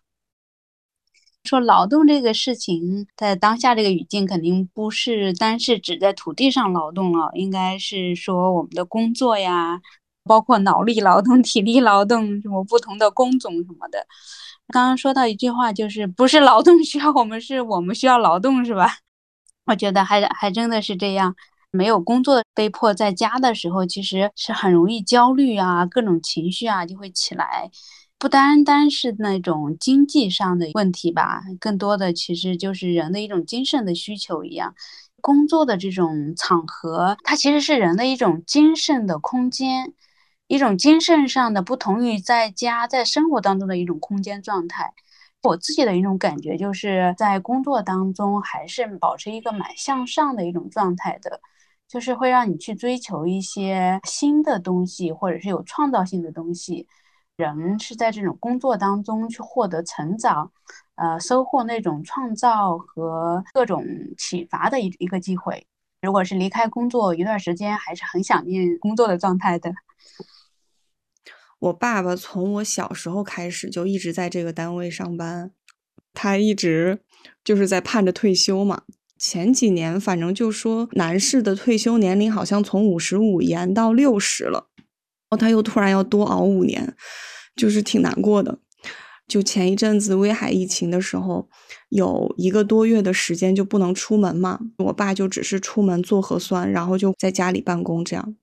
说劳动这个事情，在当下这个语境，肯定不是单是指在土地上劳动了，应该是说我们的工作呀。包括脑力劳动、体力劳动，什么不同的工种什么的。刚刚说到一句话，就是不是劳动需要我们，是我们需要劳动，是吧？我觉得还还真的是这样。没有工作，被迫在家的时候，其实是很容易焦虑啊，各种情绪啊就会起来。不单单是那种经济上的问题吧，更多的其实就是人的一种精神的需求一样。工作的这种场合，它其实是人的一种精神的空间。一种精神上的不同于在家在生活当中的一种空间状态，我自己的一种感觉就是在工作当中还是保持一个蛮向上的一种状态的，就是会让你去追求一些新的东西，或者是有创造性的东西。人是在这种工作当中去获得成长，呃，收获那种创造和各种启发的一一个机会。如果是离开工作一段时间，还是很想念工作的状态的。我爸爸从我小时候开始就一直在这个单位上班，他一直就是在盼着退休嘛。前几年反正就说男士的退休年龄好像从五十五延到六十了，然后他又突然要多熬五年，就是挺难过的。就前一阵子威海疫情的时候，有一个多月的时间就不能出门嘛，我爸就只是出门做核酸，然后就在家里办公这样。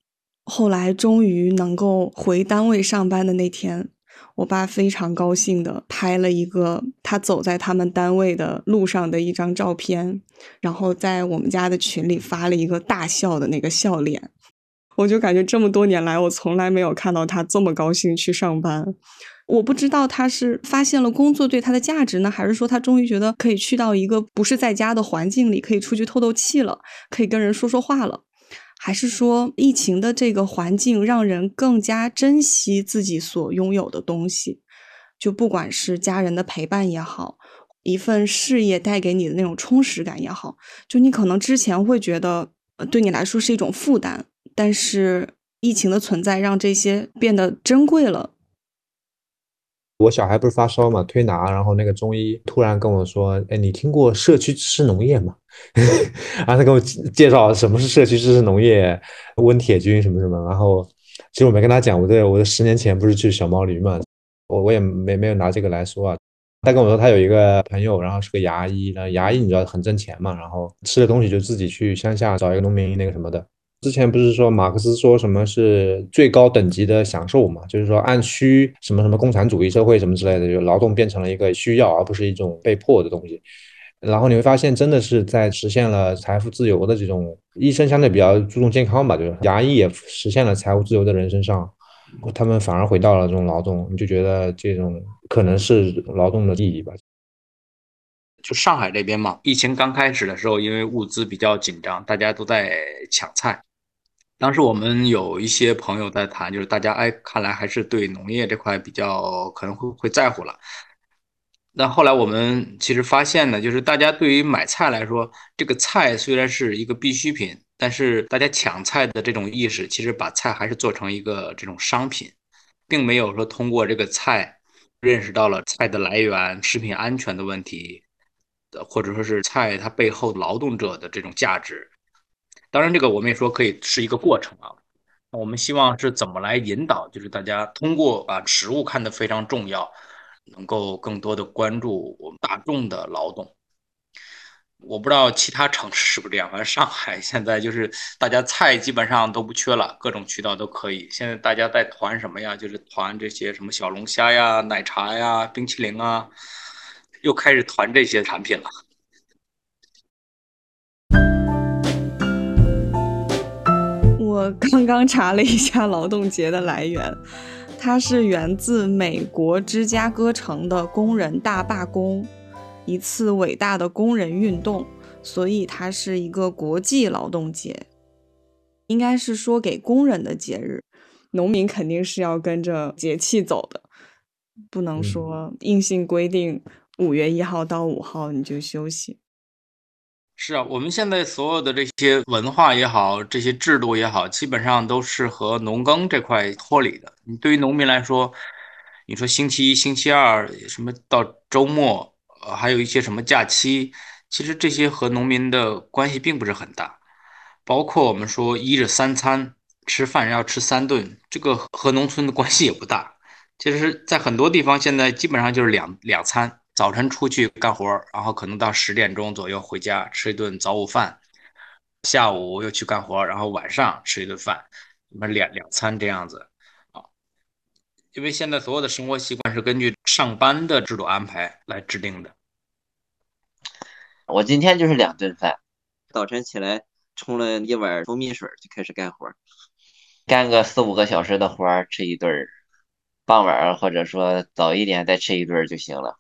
后来终于能够回单位上班的那天，我爸非常高兴的拍了一个他走在他们单位的路上的一张照片，然后在我们家的群里发了一个大笑的那个笑脸。我就感觉这么多年来，我从来没有看到他这么高兴去上班。我不知道他是发现了工作对他的价值呢，还是说他终于觉得可以去到一个不是在家的环境里，可以出去透透气了，可以跟人说说话了。还是说，疫情的这个环境让人更加珍惜自己所拥有的东西，就不管是家人的陪伴也好，一份事业带给你的那种充实感也好，就你可能之前会觉得，对你来说是一种负担，但是疫情的存在让这些变得珍贵了。我小孩不是发烧嘛，推拿，然后那个中医突然跟我说：“哎，你听过社区知识农业吗？” 然后他给我介绍什么是社区知识农业，温铁军什么什么。然后其实我没跟他讲，我的我的十年前不是去小毛驴嘛，我我也没没有拿这个来说啊。他跟我说他有一个朋友，然后是个牙医，然后牙医你知道很挣钱嘛，然后吃的东西就自己去乡下找一个农民那个什么的。之前不是说马克思说什么是最高等级的享受嘛？就是说按需什么什么共产主义社会什么之类的，就劳动变成了一个需要，而不是一种被迫的东西。然后你会发现，真的是在实现了财富自由的这种医生相对比较注重健康吧，就是牙医也实现了财务自由的人身上，他们反而回到了这种劳动，你就觉得这种可能是劳动的意义吧。就上海这边嘛，疫情刚开始的时候，因为物资比较紧张，大家都在抢菜。当时我们有一些朋友在谈，就是大家哎，看来还是对农业这块比较可能会会在乎了。那后来我们其实发现呢，就是大家对于买菜来说，这个菜虽然是一个必需品，但是大家抢菜的这种意识，其实把菜还是做成一个这种商品，并没有说通过这个菜认识到了菜的来源、食品安全的问题，或者说是菜它背后劳动者的这种价值。当然，这个我们也说可以是一个过程啊。我们希望是怎么来引导，就是大家通过把食物看得非常重要，能够更多的关注我们大众的劳动。我不知道其他城市是不是这样，反正上海现在就是大家菜基本上都不缺了，各种渠道都可以。现在大家在团什么呀？就是团这些什么小龙虾呀、奶茶呀、冰淇淋啊，又开始团这些产品了。我刚刚查了一下劳动节的来源，它是源自美国芝加哥城的工人大罢工，一次伟大的工人运动，所以它是一个国际劳动节，应该是说给工人的节日，农民肯定是要跟着节气走的，不能说硬性规定五月一号到五号你就休息。是啊，我们现在所有的这些文化也好，这些制度也好，基本上都是和农耕这块脱离的。你对于农民来说，你说星期一、星期二什么到周末，呃，还有一些什么假期，其实这些和农民的关系并不是很大。包括我们说一日三餐，吃饭要吃三顿，这个和农村的关系也不大。其实，在很多地方现在基本上就是两两餐。早晨出去干活，然后可能到十点钟左右回家吃一顿早午饭，下午又去干活，然后晚上吃一顿饭，那么两两餐这样子啊。因为现在所有的生活习惯是根据上班的制度安排来制定的。我今天就是两顿饭，早晨起来冲了一碗蜂蜜水就开始干活，干个四五个小时的活吃一顿，傍晚或者说早一点再吃一顿就行了。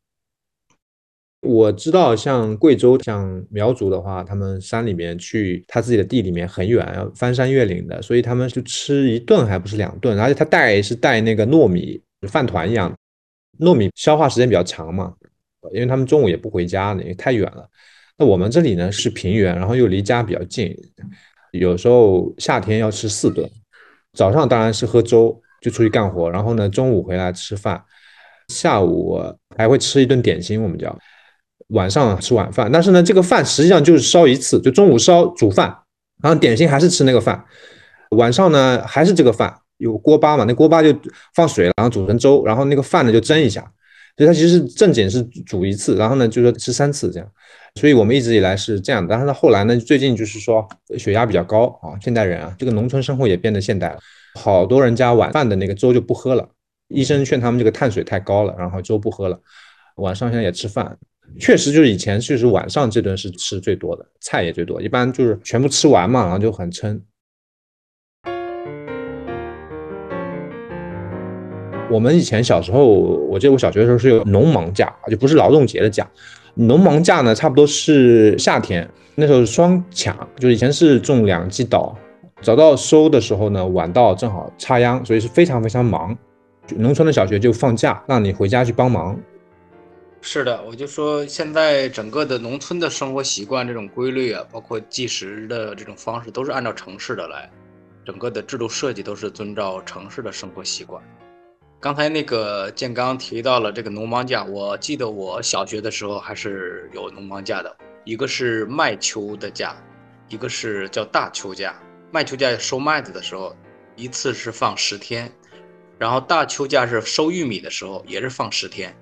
我知道，像贵州、像苗族的话，他们山里面去他自己的地里面很远，要翻山越岭的，所以他们就吃一顿还不是两顿，而且他带是带那个糯米饭团一样，糯米消化时间比较长嘛，因为他们中午也不回家，因为太远了。那我们这里呢是平原，然后又离家比较近，有时候夏天要吃四顿，早上当然是喝粥，就出去干活，然后呢中午回来吃饭，下午还会吃一顿点心，我们叫。晚上吃晚饭，但是呢，这个饭实际上就是烧一次，就中午烧煮饭，然后点心还是吃那个饭，晚上呢还是这个饭，有锅巴嘛，那锅巴就放水，然后煮成粥，然后那个饭呢就蒸一下，所以它其实正经是煮一次，然后呢就说吃三次这样，所以我们一直以来是这样，但是呢后来呢最近就是说血压比较高啊，现代人啊，这个农村生活也变得现代了，好多人家晚饭的那个粥就不喝了，医生劝他们这个碳水太高了，然后粥不喝了，晚上现在也吃饭。确实，就是以前就是晚上这顿是吃最多的，菜也最多，一般就是全部吃完嘛，然后就很撑。我们以前小时候，我记得我小学的时候是有农忙假，就不是劳动节的假。农忙假呢，差不多是夏天，那时候双抢，就是以前是种两季稻，早稻收的时候呢，晚稻正好插秧，所以是非常非常忙。农村的小学就放假，让你回家去帮忙。是的，我就说现在整个的农村的生活习惯这种规律啊，包括计时的这种方式，都是按照城市的来，整个的制度设计都是遵照城市的生活习惯。刚才那个建刚提到了这个农忙假，我记得我小学的时候还是有农忙假的，一个是麦秋的假，一个是叫大秋假。麦秋假收麦子的时候，一次是放十天，然后大秋假是收玉米的时候，也是放十天。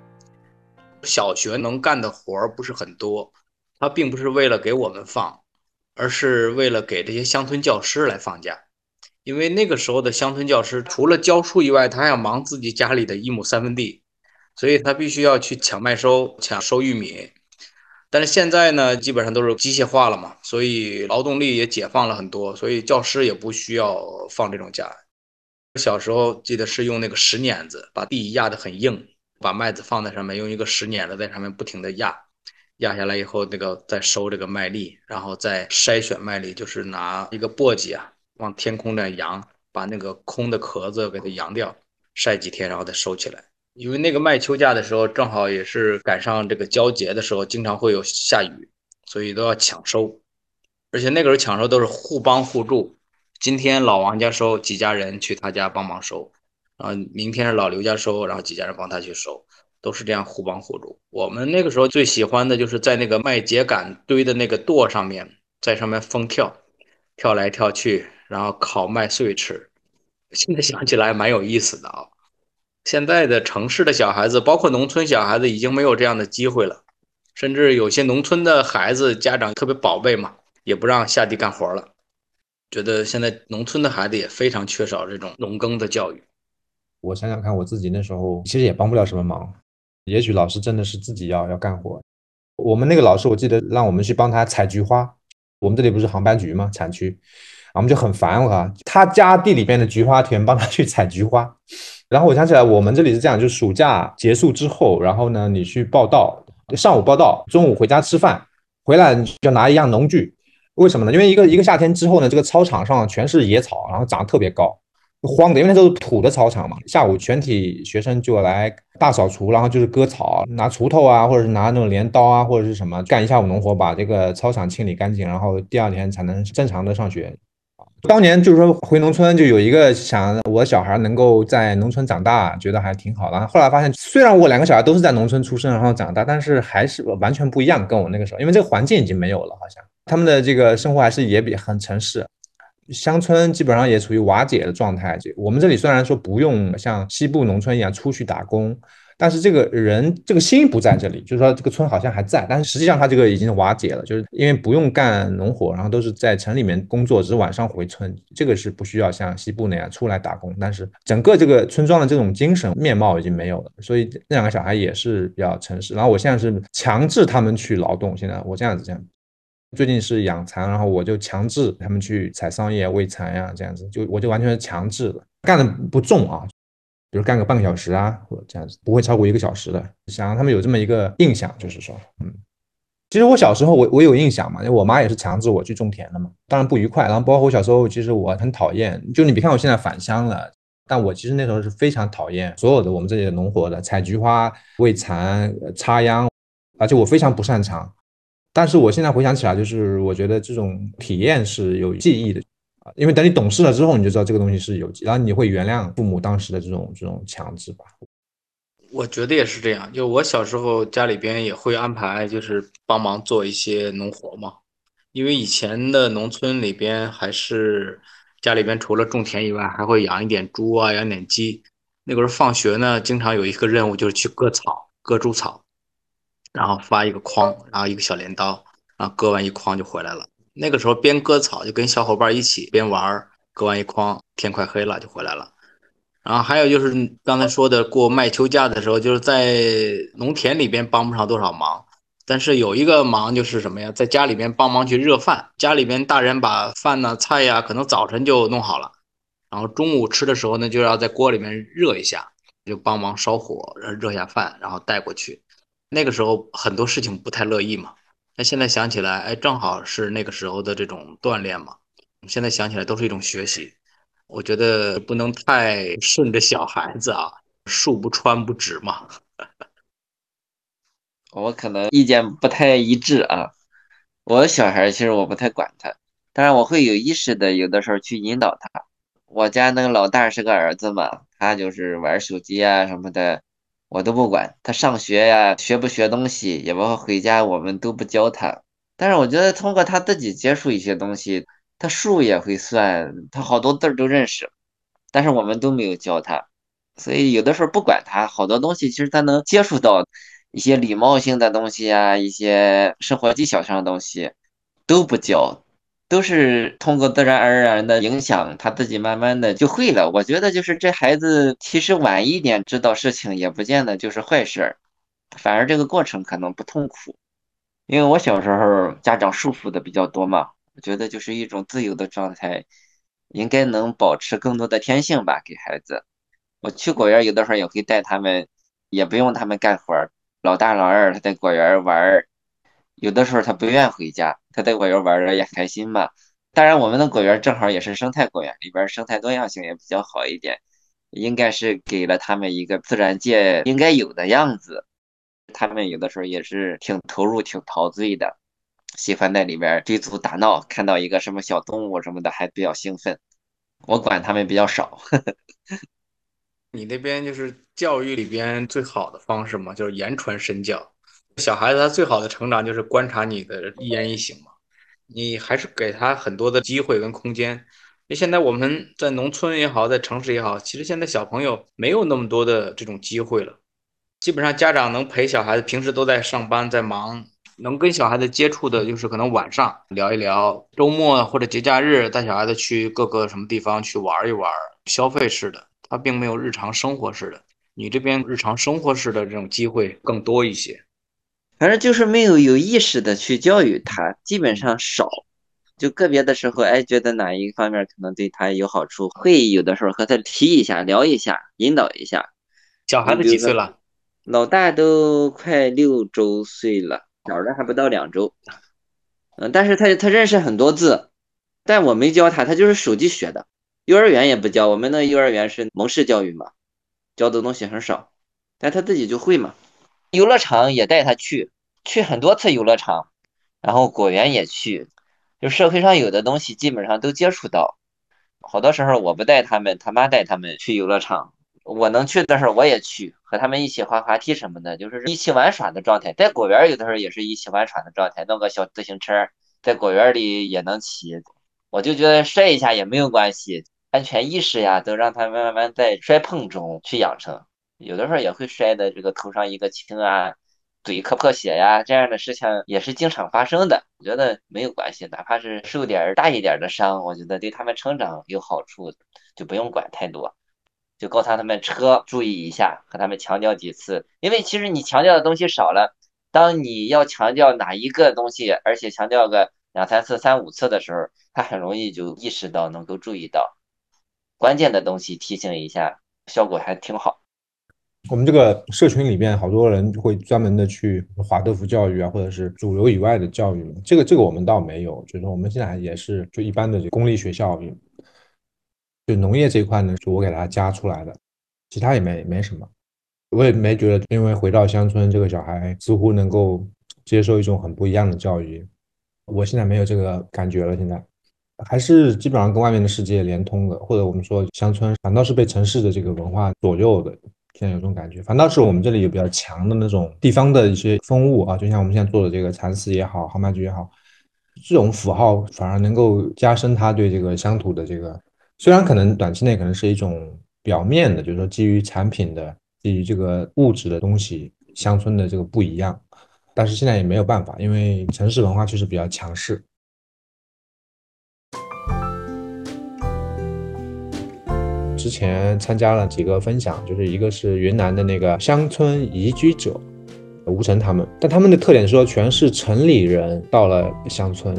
小学能干的活儿不是很多，他并不是为了给我们放，而是为了给这些乡村教师来放假。因为那个时候的乡村教师除了教书以外，他还要忙自己家里的一亩三分地，所以他必须要去抢麦收、抢收玉米。但是现在呢，基本上都是机械化了嘛，所以劳动力也解放了很多，所以教师也不需要放这种假。小时候记得是用那个石碾子把地压得很硬。把麦子放在上面，用一个石碾子在上面不停的压，压下来以后，那个再收这个麦粒，然后再筛选麦粒，就是拿一个簸箕啊，往天空那扬，把那个空的壳子给它扬掉，晒几天，然后再收起来。因为那个麦秋假的时候，正好也是赶上这个交节的时候，经常会有下雨，所以都要抢收，而且那个时候抢收都是互帮互助，今天老王家收，几家人去他家帮忙收。啊，明天是老刘家收，然后几家人帮他去收，都是这样互帮互助。我们那个时候最喜欢的就是在那个麦秸秆堆的那个垛上面，在上面疯跳，跳来跳去，然后烤麦穗吃。现在想起来蛮有意思的啊。现在的城市的小孩子，包括农村小孩子，已经没有这样的机会了。甚至有些农村的孩子，家长特别宝贝嘛，也不让下地干活了。觉得现在农村的孩子也非常缺少这种农耕的教育。我想想看，我自己那时候其实也帮不了什么忙，也许老师真的是自己要要干活。我们那个老师，我记得让我们去帮他采菊花。我们这里不是航班菊吗？产区，我们就很烦我哈。他家地里边的菊花田，帮他 去采菊花。然后我想起来，我们这里是这样，就是暑假结束之后，然后呢，你去报道，上午报道，中午回家吃饭，回来就拿一样农具。为什么呢？因为一个一个夏天之后呢，这个操场上全是野草，然后长得特别高。荒的，因为那都是土的操场嘛。下午全体学生就来大扫除，然后就是割草，拿锄头啊，或者是拿那种镰刀啊，或者是什么干一下午农活，把这个操场清理干净，然后第二天才能正常的上学。当年就是说回农村就有一个想我小孩能够在农村长大，觉得还挺好的。后来发现，虽然我两个小孩都是在农村出生然后长大，但是还是完全不一样，跟我那个时候，因为这个环境已经没有了，好像他们的这个生活还是也比很城市。乡村基本上也处于瓦解的状态。就我们这里虽然说不用像西部农村一样出去打工，但是这个人这个心不在这里，就是说这个村好像还在，但是实际上他这个已经瓦解了，就是因为不用干农活，然后都是在城里面工作，只是晚上回村，这个是不需要像西部那样出来打工。但是整个这个村庄的这种精神面貌已经没有了，所以那两个小孩也是比较诚实。然后我现在是强制他们去劳动，现在我这样子这样。最近是养蚕，然后我就强制他们去采桑叶、喂蚕呀，这样子就我就完全是强制的，干的不重啊，比如干个半个小时啊，或者这样子，不会超过一个小时的，想让他们有这么一个印象，就是说，嗯，其实我小时候我我有印象嘛，因为我妈也是强制我去种田的嘛，当然不愉快，然后包括我小时候，其实我很讨厌，就你别看我现在返乡了，但我其实那时候是非常讨厌所有的我们这里的农活的，采菊花、喂蚕、插秧，而且我非常不擅长。但是我现在回想起来，就是我觉得这种体验是有记忆的啊，因为等你懂事了之后，你就知道这个东西是有，然后你会原谅父母当时的这种这种强制吧。我觉得也是这样，就我小时候家里边也会安排，就是帮忙做一些农活嘛。因为以前的农村里边还是家里边除了种田以外，还会养一点猪啊，养点鸡。那个时候放学呢，经常有一个任务就是去割草，割猪草。然后发一个筐，然后一个小镰刀，然后割完一筐就回来了。那个时候边割草就跟小伙伴一起边玩，割完一筐，天快黑了就回来了。然后还有就是刚才说的过麦秋假的时候，就是在农田里边帮不上多少忙，但是有一个忙就是什么呀，在家里边帮忙去热饭。家里边大人把饭呢菜呀，可能早晨就弄好了，然后中午吃的时候呢，就要在锅里面热一下，就帮忙烧火热下饭，然后带过去。那个时候很多事情不太乐意嘛，那现在想起来，哎，正好是那个时候的这种锻炼嘛。现在想起来都是一种学习，我觉得不能太顺着小孩子啊，树不穿不直嘛。我可能意见不太一致啊。我小孩其实我不太管他，但是我会有意识的有的时候去引导他。我家那个老大是个儿子嘛，他就是玩手机啊什么的，我都不管。他上学呀，学不学东西，也包括回家，我们都不教他。但是我觉得通过他自己接触一些东西，他数也会算，他好多字儿都认识，但是我们都没有教他，所以有的时候不管他，好多东西其实他能接触到。一些礼貌性的东西啊，一些生活技巧上的东西都不教，都是通过自然而然的影响，他自己慢慢的就会了。我觉得就是这孩子其实晚一点知道事情，也不见得就是坏事儿，反而这个过程可能不痛苦。因为我小时候家长束缚的比较多嘛，我觉得就是一种自由的状态，应该能保持更多的天性吧，给孩子。我去果园有的时候也会带他们，也不用他们干活。老大老二他在果园玩儿，有的时候他不愿意回家，他在果园玩着也开心嘛。当然，我们的果园正好也是生态果园，里边生态多样性也比较好一点，应该是给了他们一个自然界应该有的样子。他们有的时候也是挺投入、挺陶醉的，喜欢在里边追逐打闹，看到一个什么小动物什么的还比较兴奋。我管他们比较少。你那边就是教育里边最好的方式嘛，就是言传身教。小孩子他最好的成长就是观察你的一言一行嘛。你还是给他很多的机会跟空间。因为现在我们在农村也好，在城市也好，其实现在小朋友没有那么多的这种机会了。基本上家长能陪小孩子，平时都在上班在忙，能跟小孩子接触的就是可能晚上聊一聊，周末或者节假日带小孩子去各个什么地方去玩一玩，消费式的。他并没有日常生活式的，你这边日常生活式的这种机会更多一些，反正就是没有有意识的去教育他，基本上少，就个别的时候，哎，觉得哪一方面可能对他有好处，会有的时候和他提一下，聊一下，引导一下。小孩子几岁了？老大都快六周岁了，小的还不到两周。嗯，但是他他认识很多字，但我没教他，他就是手机学的。幼儿园也不教，我们那幼儿园是蒙氏教育嘛，教的东西很少，但他自己就会嘛。游乐场也带他去，去很多次游乐场，然后果园也去，就社会上有的东西基本上都接触到。好多时候我不带他们，他妈带他们去游乐场，我能去的时候我也去，和他们一起滑滑梯什么的，就是一起玩耍的状态。在果园有的时候也是一起玩耍的状态，弄个小自行车在果园里也能骑，我就觉得摔一下也没有关系。安全意识呀，都让他慢慢在摔碰中去养成。有的时候也会摔的，这个头上一个青啊，嘴磕破血呀，这样的事情也是经常发生的。我觉得没有关系，哪怕是受点大一点的伤，我觉得对他们成长有好处，就不用管太多。就告诉他们车注意一下，和他们强调几次。因为其实你强调的东西少了，当你要强调哪一个东西，而且强调个两三次、三五次的时候，他很容易就意识到，能够注意到。关键的东西提醒一下，效果还挺好。我们这个社群里面，好多人会专门的去华德福教育啊，或者是主流以外的教育。这个这个我们倒没有，就是我们现在也是就一般的公立学校。就农业这一块呢，是我给他加出来的，其他也没没什么。我也没觉得，因为回到乡村，这个小孩似乎能够接受一种很不一样的教育。我现在没有这个感觉了，现在。还是基本上跟外面的世界连通的，或者我们说乡村反倒是被城市的这个文化左右的，现在有这种感觉。反倒是我们这里有比较强的那种地方的一些风物啊，就像我们现在做的这个蚕丝也好，杭麻菊也好，这种符号反而能够加深他对这个乡土的这个。虽然可能短期内可能是一种表面的，就是说基于产品的、基于这个物质的东西，乡村的这个不一样，但是现在也没有办法，因为城市文化确实比较强势。之前参加了几个分享，就是一个是云南的那个乡村移居者吴晨他们，但他们的特点是说全是城里人到了乡村，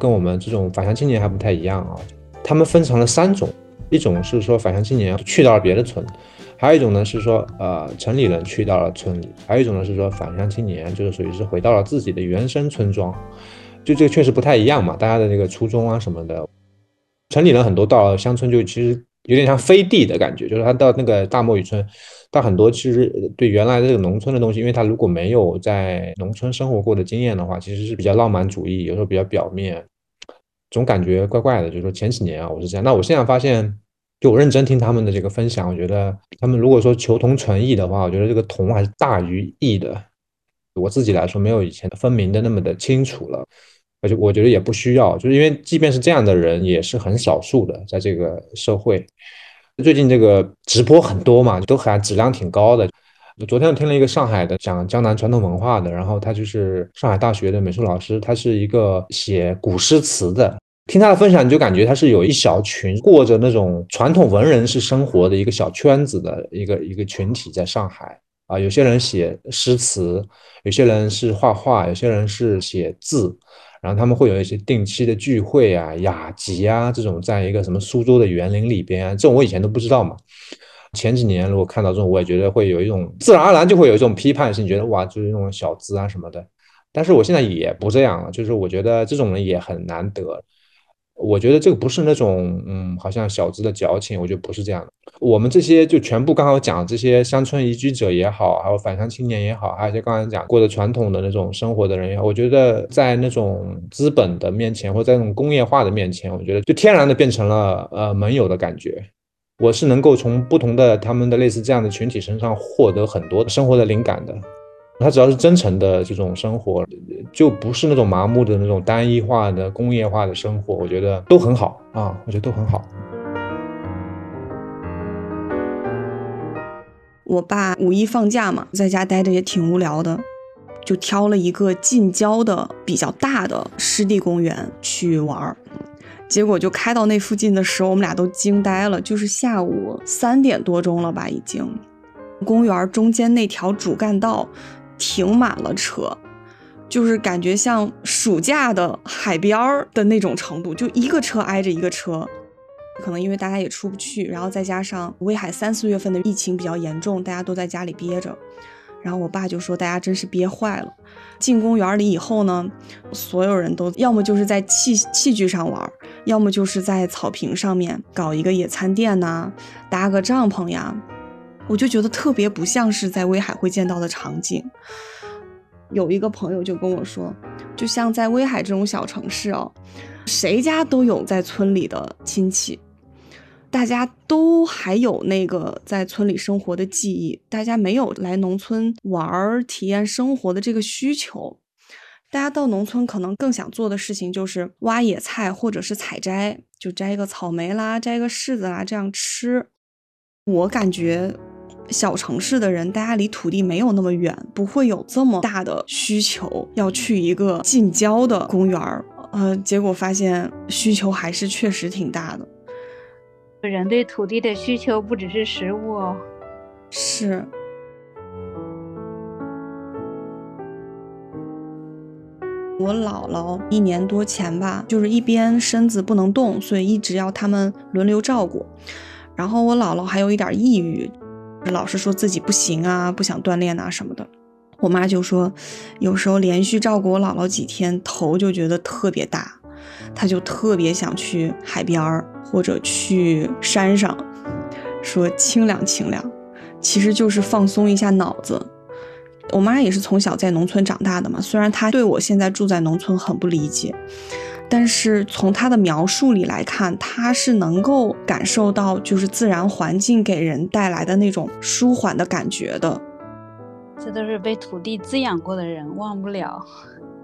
跟我们这种返乡青年还不太一样啊。他们分成了三种，一种是说返乡青年去到了别的村，还有一种呢是说呃城里人去到了村里，还有一种呢是说返乡青年就是属于是回到了自己的原生村庄，就这个确实不太一样嘛，大家的这个初衷啊什么的，城里人很多到了乡村就其实。有点像飞地的感觉，就是他到那个大漠渔村，他很多其实对原来的这个农村的东西，因为他如果没有在农村生活过的经验的话，其实是比较浪漫主义，有时候比较表面，总感觉怪怪的。就是说前几年啊，我是这样，那我现在发现，就我认真听他们的这个分享，我觉得他们如果说求同存异的话，我觉得这个同还是大于异的。我自己来说，没有以前分明的那么的清楚了。而且我觉得也不需要，就是因为即便是这样的人，也是很少数的，在这个社会。最近这个直播很多嘛，都还质量挺高的。昨天我听了一个上海的讲江南传统文化的，然后他就是上海大学的美术老师，他是一个写古诗词的。听他的分享，你就感觉他是有一小群过着那种传统文人式生活的一个小圈子的一个一个群体，在上海啊，有些人写诗词，有些人是画画，有些人是写字。然后他们会有一些定期的聚会啊、雅集啊这种，在一个什么苏州的园林里边啊，这种我以前都不知道嘛。前几年如果看到这种，我也觉得会有一种自然而然就会有一种批判性，觉得哇，就是那种小资啊什么的。但是我现在也不这样了，就是我觉得这种人也很难得。我觉得这个不是那种，嗯，好像小资的矫情，我觉得不是这样的。我们这些就全部刚好讲这些乡村移居者也好，还有返乡青年也好，还有一些刚才讲过的传统的那种生活的人也好，我觉得在那种资本的面前，或者在那种工业化的面前，我觉得就天然的变成了呃盟友的感觉。我是能够从不同的他们的类似这样的群体身上获得很多生活的灵感的。他只要是真诚的这种生活，就不是那种麻木的那种单一化的工业化的生活，我觉得都很好啊，我觉得都很好。我爸五一放假嘛，在家待着也挺无聊的，就挑了一个近郊的比较大的湿地公园去玩儿。结果就开到那附近的时候，我们俩都惊呆了，就是下午三点多钟了吧，已经。公园中间那条主干道。停满了车，就是感觉像暑假的海边儿的那种程度，就一个车挨着一个车。可能因为大家也出不去，然后再加上威海三四月份的疫情比较严重，大家都在家里憋着。然后我爸就说：“大家真是憋坏了。”进公园里以后呢，所有人都要么就是在器器具上玩，要么就是在草坪上面搞一个野餐垫呐，搭个帐篷呀。我就觉得特别不像是在威海会见到的场景。有一个朋友就跟我说，就像在威海这种小城市哦，谁家都有在村里的亲戚，大家都还有那个在村里生活的记忆，大家没有来农村玩儿、体验生活的这个需求。大家到农村可能更想做的事情就是挖野菜或者是采摘，就摘一个草莓啦，摘一个柿子啦，这样吃。我感觉。小城市的人，大家离土地没有那么远，不会有这么大的需求要去一个近郊的公园儿。呃，结果发现需求还是确实挺大的。人对土地的需求不只是食物哦。是。我姥姥一年多前吧，就是一边身子不能动，所以一直要他们轮流照顾。然后我姥姥还有一点抑郁。老是说自己不行啊，不想锻炼啊什么的。我妈就说，有时候连续照顾我姥姥几天，头就觉得特别大，她就特别想去海边儿或者去山上，说清凉清凉，其实就是放松一下脑子。我妈也是从小在农村长大的嘛，虽然她对我现在住在农村很不理解。但是从他的描述里来看，他是能够感受到就是自然环境给人带来的那种舒缓的感觉的。这都是被土地滋养过的人忘不了。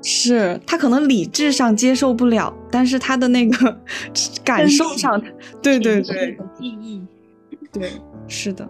是他可能理智上接受不了，但是他的那个 感受上，对对对，记忆，对，是的。